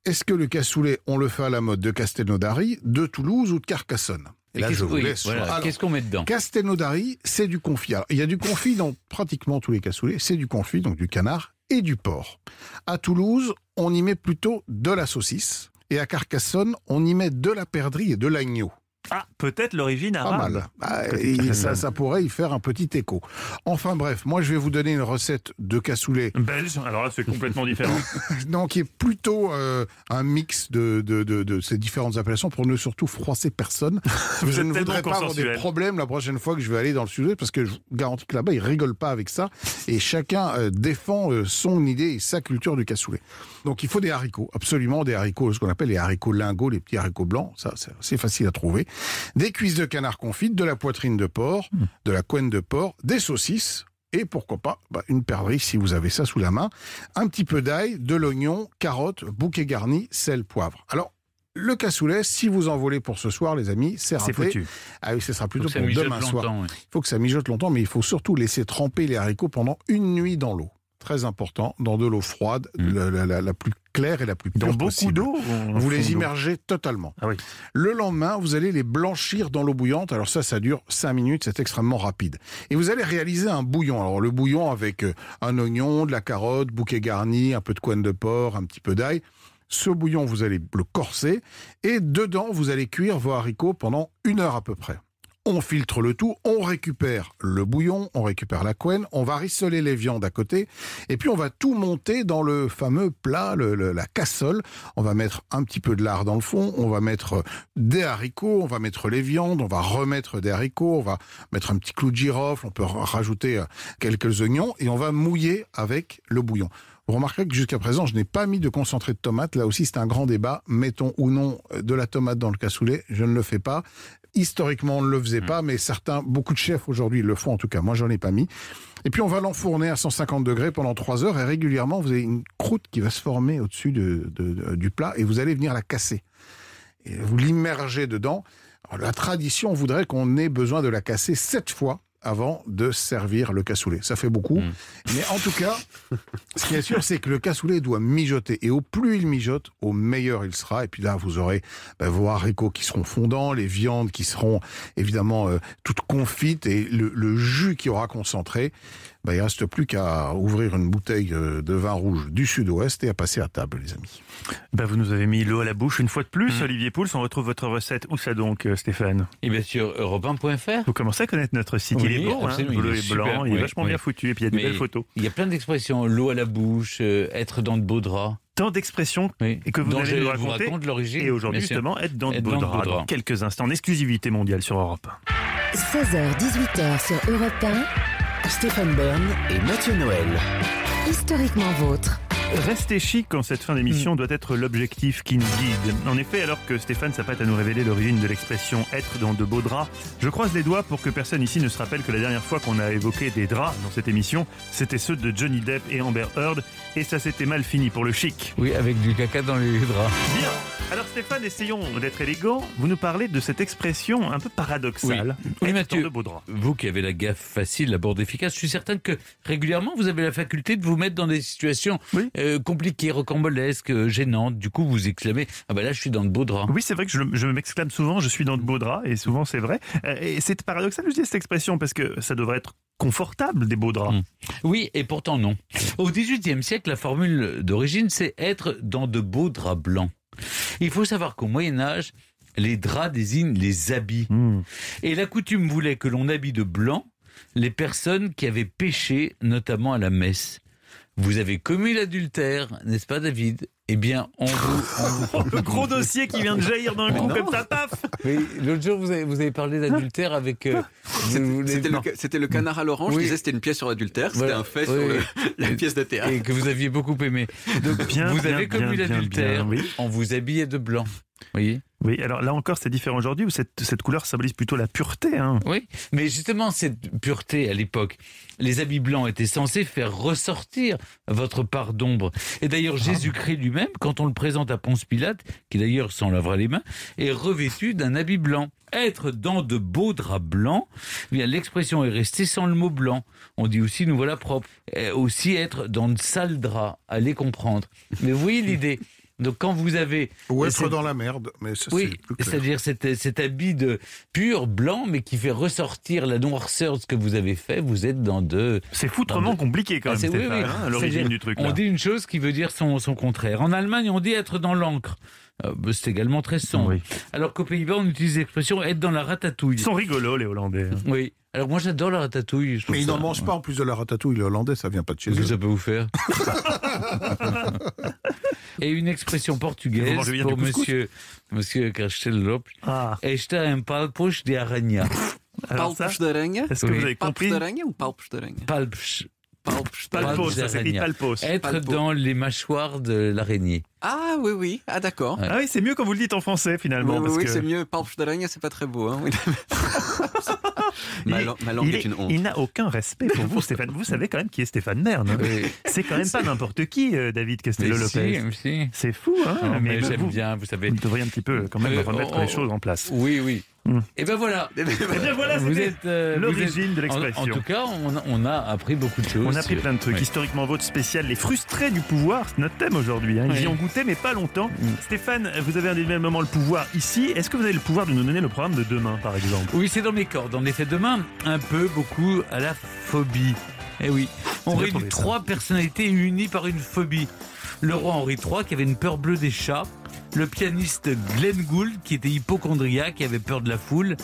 est-ce que le cassoulet, on le fait à la mode de Castelnaudary, de Toulouse ou de Carcassonne? Et là, qu'est-ce- je vous oui, laisse. voilà. Alors, Qu'est-ce qu'on met dedans? Castelnaudary, c'est du confit. Alors, il y a du confit dans pratiquement tous les cassoulets. C'est du confit, donc du canard et du porc. À Toulouse, on y met plutôt de la saucisse. Et à Carcassonne, on y met de la perdrix et de l'agneau. Ah, peut-être l'origine Pas arabe. mal. Bah, Côté et ça, ça pourrait y faire un petit écho. Enfin bref, moi je vais vous donner une recette de cassoulet. Belge, alors là c'est complètement différent. non, qui est plutôt euh, un mix de, de, de, de ces différentes appellations pour ne surtout froisser personne. Vous je êtes ne voudrais pas avoir des problèmes la prochaine fois que je vais aller dans le sud parce que je vous garantis que là-bas, ils rigolent pas avec ça et chacun euh, défend euh, son idée et sa culture du cassoulet. Donc il faut des haricots, absolument des haricots, ce qu'on appelle les haricots lingots, les petits haricots blancs, ça c'est facile à trouver. Des cuisses de canard confites, de la poitrine de porc, Hmm. de la couenne de porc, des saucisses et pourquoi pas bah, une perdrix si vous avez ça sous la main, un petit peu d'ail, de l'oignon, carottes, bouquet garni, sel, poivre. Alors le cassoulet, si vous en voulez pour ce soir, les amis, c'est foutu. Ah oui, ce sera plutôt Faut que ça pour mijote demain soir. Il faut que ça mijote longtemps, mais il faut surtout laisser tremper les haricots pendant une nuit dans l'eau. Très important, dans de l'eau froide, la, la- la- la plus claire et la plus pure Dans beaucoup d'eau Vous les immergez totalement. Ah oui. Le lendemain, vous allez les blanchir dans l'eau bouillante. Alors ça, ça dure 5 minutes, c'est extrêmement rapide. Et vous allez réaliser un bouillon. Alors le bouillon avec euh, un oignon, de la carotte, bouquet garni, un peu de couenne de porc, un petit peu d'ail. Ce bouillon, vous allez le corser et dedans, vous allez cuire vos haricots pendant une heure à peu près. On filtre le tout, on récupère le bouillon, on récupère la couenne, on va rissoler les viandes à côté, et puis on va tout monter dans le fameux plat, la cassole. On va mettre un petit peu de lard dans le fond, on va mettre des haricots, on va mettre les viandes, on va remettre des haricots, on va mettre un petit clou de girofle, on peut ra- rajouter euh, quelques oignons, et on va mouiller avec le bouillon. Vous remarquerez que jusqu'à présent, je n'ai pas mis de concentré de tomate. Là aussi, c'est un grand débat. Mettons ou non euh, de la tomate dans le cassoulet. Je ne le fais pas. Historiquement, on ne le faisait pas, mais certains, beaucoup de chefs aujourd'hui le font en tout cas. Moi, j'en ai pas mis. Et puis, on va l'enfourner à 150 degrés pendant 3 heures et régulièrement, vous avez une croûte qui va se former au-dessus de- de- de- du plat et vous allez venir la casser. Et vous l'immergez dedans. Alors, la tradition voudrait qu'on ait besoin de la casser sept fois avant de servir le cassoulet. Ça fait beaucoup. Mais en tout cas, ce qui est sûr, c'est que le cassoulet doit mijoter. Et au plus il mijote, au meilleur il sera. Et puis là, vous aurez ben, vos haricots qui seront fondants, les viandes qui seront évidemment euh, toutes confites et le, le jus qui aura concentré. Ben, il reste plus qu'à ouvrir une bouteille euh, de vin rouge du sud-ouest et à passer à table, les amis. Bah, vous nous avez mis l'eau à la bouche une fois de plus, Olivier Pouls. On retrouve votre recette. Où ça donc, euh, Stéphane? Et bien sûr, europe1.fr. Vous commencez à connaître notre site. il est beau, hein, bleu il et est blanc. super, il est oui, vachement oui. bien foutu. Et puis il y a des Mais belles photos. Il y a plein d'expressions. L'eau à la bouche, euh, être dans de beaux draps. Tant d'expressions Oui. et que vous allez nous vous raconter. raconte l'origine. Et aujourd'hui, justement, être dans de beaux dans de quelques instants, en exclusivité mondiale sur Europe. 16h, 18h sur Europe 1, Stéphane Bern et Mathieu Noël. historiquement vôtre. Rester chic en cette fin d'émission doit être l'objectif qui nous guide. En effet, alors que Stéphane s'apprête à nous révéler l'origine de l'expression être dans de beaux draps, je croise les doigts pour que personne ici ne se rappelle que la dernière fois qu'on a évoqué des draps dans cette émission, c'était ceux de Johnny Depp et Amber Heard, et ça s'était mal fini pour le chic. Oui, avec du caca dans les draps. Bien Alors Stéphane, essayons d'être élégant. Vous nous parlez de cette expression un peu paradoxale. Oui, être Mathieu. dans de beaux draps. Vous qui avez la gaffe facile, la borde efficace, je suis certain que régulièrement vous avez la faculté de vous mettre dans des situations euh, compliquées, rocambolesques, euh, gênantes. Du coup, vous exclamez Ah ben là, je suis dans de beaux draps. Oui, c'est vrai que je, je m'exclame souvent, je suis dans de beaux draps, et souvent c'est vrai. Euh, Et c'est paradoxal, je dis cette expression, parce que ça devrait être confortable, des beaux draps. Oui, et pourtant non. Au XVIIIe siècle, la formule d'origine, c'est être dans de beaux draps blancs. Il faut savoir qu'au Moyen Âge, les draps désignent les habits. Hmm. Et la coutume voulait que l'on habille de blanc les personnes qui avaient péché, notamment à la messe. Vous avez commis l'adultère, n'est-ce pas David? Eh bien, on vous... on vous- Oh, le gros dossier qui vient de jaillir d'un coup Non. comme ça, paf Oui, l'autre jour, vous avez, vous avez parlé d'adultère avec... euh, vous- C'était le, non. ca- c'était le canard à l'orange. Oui. Je disais c'était une pièce sur l'adultère. C'était Voilà. un fait Oui, sur le- la pièce de théâtre. Et que vous aviez beaucoup aimé. Donc, Bien, vous bien, avez commis bien, bien, l'adultère, bien, oui. on vous habillait de blanc. voyez Oui, alors là encore, c'est différent aujourd'hui, où cette, cette couleur symbolise plutôt la pureté. Hein. Oui, mais justement, cette pureté à l'époque, les habits blancs étaient censés faire ressortir votre part d'ombre. Et d'ailleurs, Jésus-Christ lui-même, quand on le présente à Ponce Pilate, qui d'ailleurs s'en lavera les mains, est revêtu d'un habit blanc. Être dans de beaux draps blancs, eh bien l'expression est restée sans le mot blanc. On dit aussi nous voilà propres. Et aussi être dans de sales draps, allez comprendre. Mais vous voyez l'idée. Donc quand vous avez... Ou être cette- dans la merde, mais ça Oui, c'est-à-dire cet, cet habit de pur blanc, mais qui fait ressortir la noirceur de ce que vous avez fait, vous êtes dans de... C'est foutrement compliqué quand Ah, même, c'est- oui, oui. hein, à l'origine du truc. On dit une chose qui veut dire son, son contraire. En Allemagne, on dit être dans l'encre. Euh, bah, c'est également très sombre. Alors qu'aux Pays-Bas, on utilise l'expression être dans la ratatouille. Ils sont rigolos, les Hollandais. hein. Oui. Alors moi, j'adore la ratatouille. Mais ils n'en mangent pas en plus de la ratatouille, les Hollandais, ça vient pas de chez Qu'est-ce que eux. ça peut vous faire Et une expression portugaise pour monsieur, monsieur Castellop. Ah. Esta em palpos de aranha. Palpos d'aranha est-ce que Oui. vous avez Palpos compris d'aranha ou palpos Palpos. Palpos Palpos, ça s'écrit palpos. Être Palpos. dans les mâchoires de l'araignée. Ah oui, oui. Ah d'accord. Ouais. Ah oui, c'est mieux quand vous le dites en français finalement. oui, parce oui, que c'est mieux. Palpos d'aranha, c'est pas très beau. Hein. ma, ma langue il est, une honte. Il n'a aucun respect pour vous, Stéphane. Vous savez quand même qui est Stéphane Bern. hein. Oui. C'est quand même pas n'importe qui, euh, David Castello Mais Lopez. si, si. C'est fou, hein Non, mais vous- j'aime vous, bien, vous savez. vous devriez un petit peu quand même Euh, remettre oh, les choses en place. Oui, oui. Hmm. Et ben voilà. Eh bien voilà, Vous c'était êtes euh, l'origine êtes- de en- l'expression. En, tout cas, on, a- on a appris beaucoup de choses. On a appris plein de trucs. Oui. Historiquement, votre spécial, les frustrés du pouvoir, c'est notre thème aujourd'hui. hein. Ils Oui. y ont goûté, mais pas longtemps. Mm. Stéphane, vous avez un des mêmes moments le pouvoir ici. Est-ce que vous avez le pouvoir de nous donner le programme de demain, par exemple? Oui, c'est dans mes cordes. En effet, demain, un peu, beaucoup à la phobie. Eh oui, on réunit trois personnalités unies par une phobie. Le roi Henri III qui avait une peur bleue des chats. Le pianiste Glenn Gould qui était hypochondriaque, qui avait peur de la foule.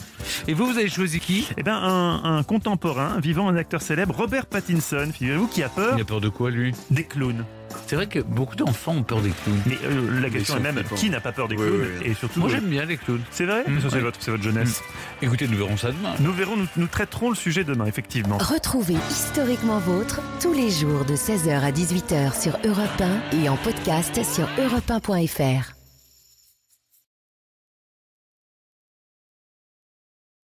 Et vous, vous avez choisi qui? Eh bien, un, un contemporain, vivant, un acteur célèbre, Robert Pattinson, figurez-vous, qui a peur Il a peur de quoi, lui? des clowns. C'est vrai que beaucoup d'enfants ont peur des clowns. Mais euh, la question est même, qui n'a pas peur des clowns oui, oui. Et surtout, Moi, euh, j'aime bien les clowns. c'est vrai? Mm, Ça, c'est ouais. votre, jeunesse. Écoutez, nous verrons ça demain. Nous verrons, nous, nous traiterons le sujet demain, effectivement. Retrouvez Historiquement Vôtre tous les jours de 16h à 18h sur Europe 1 et en podcast sur europe1.fr.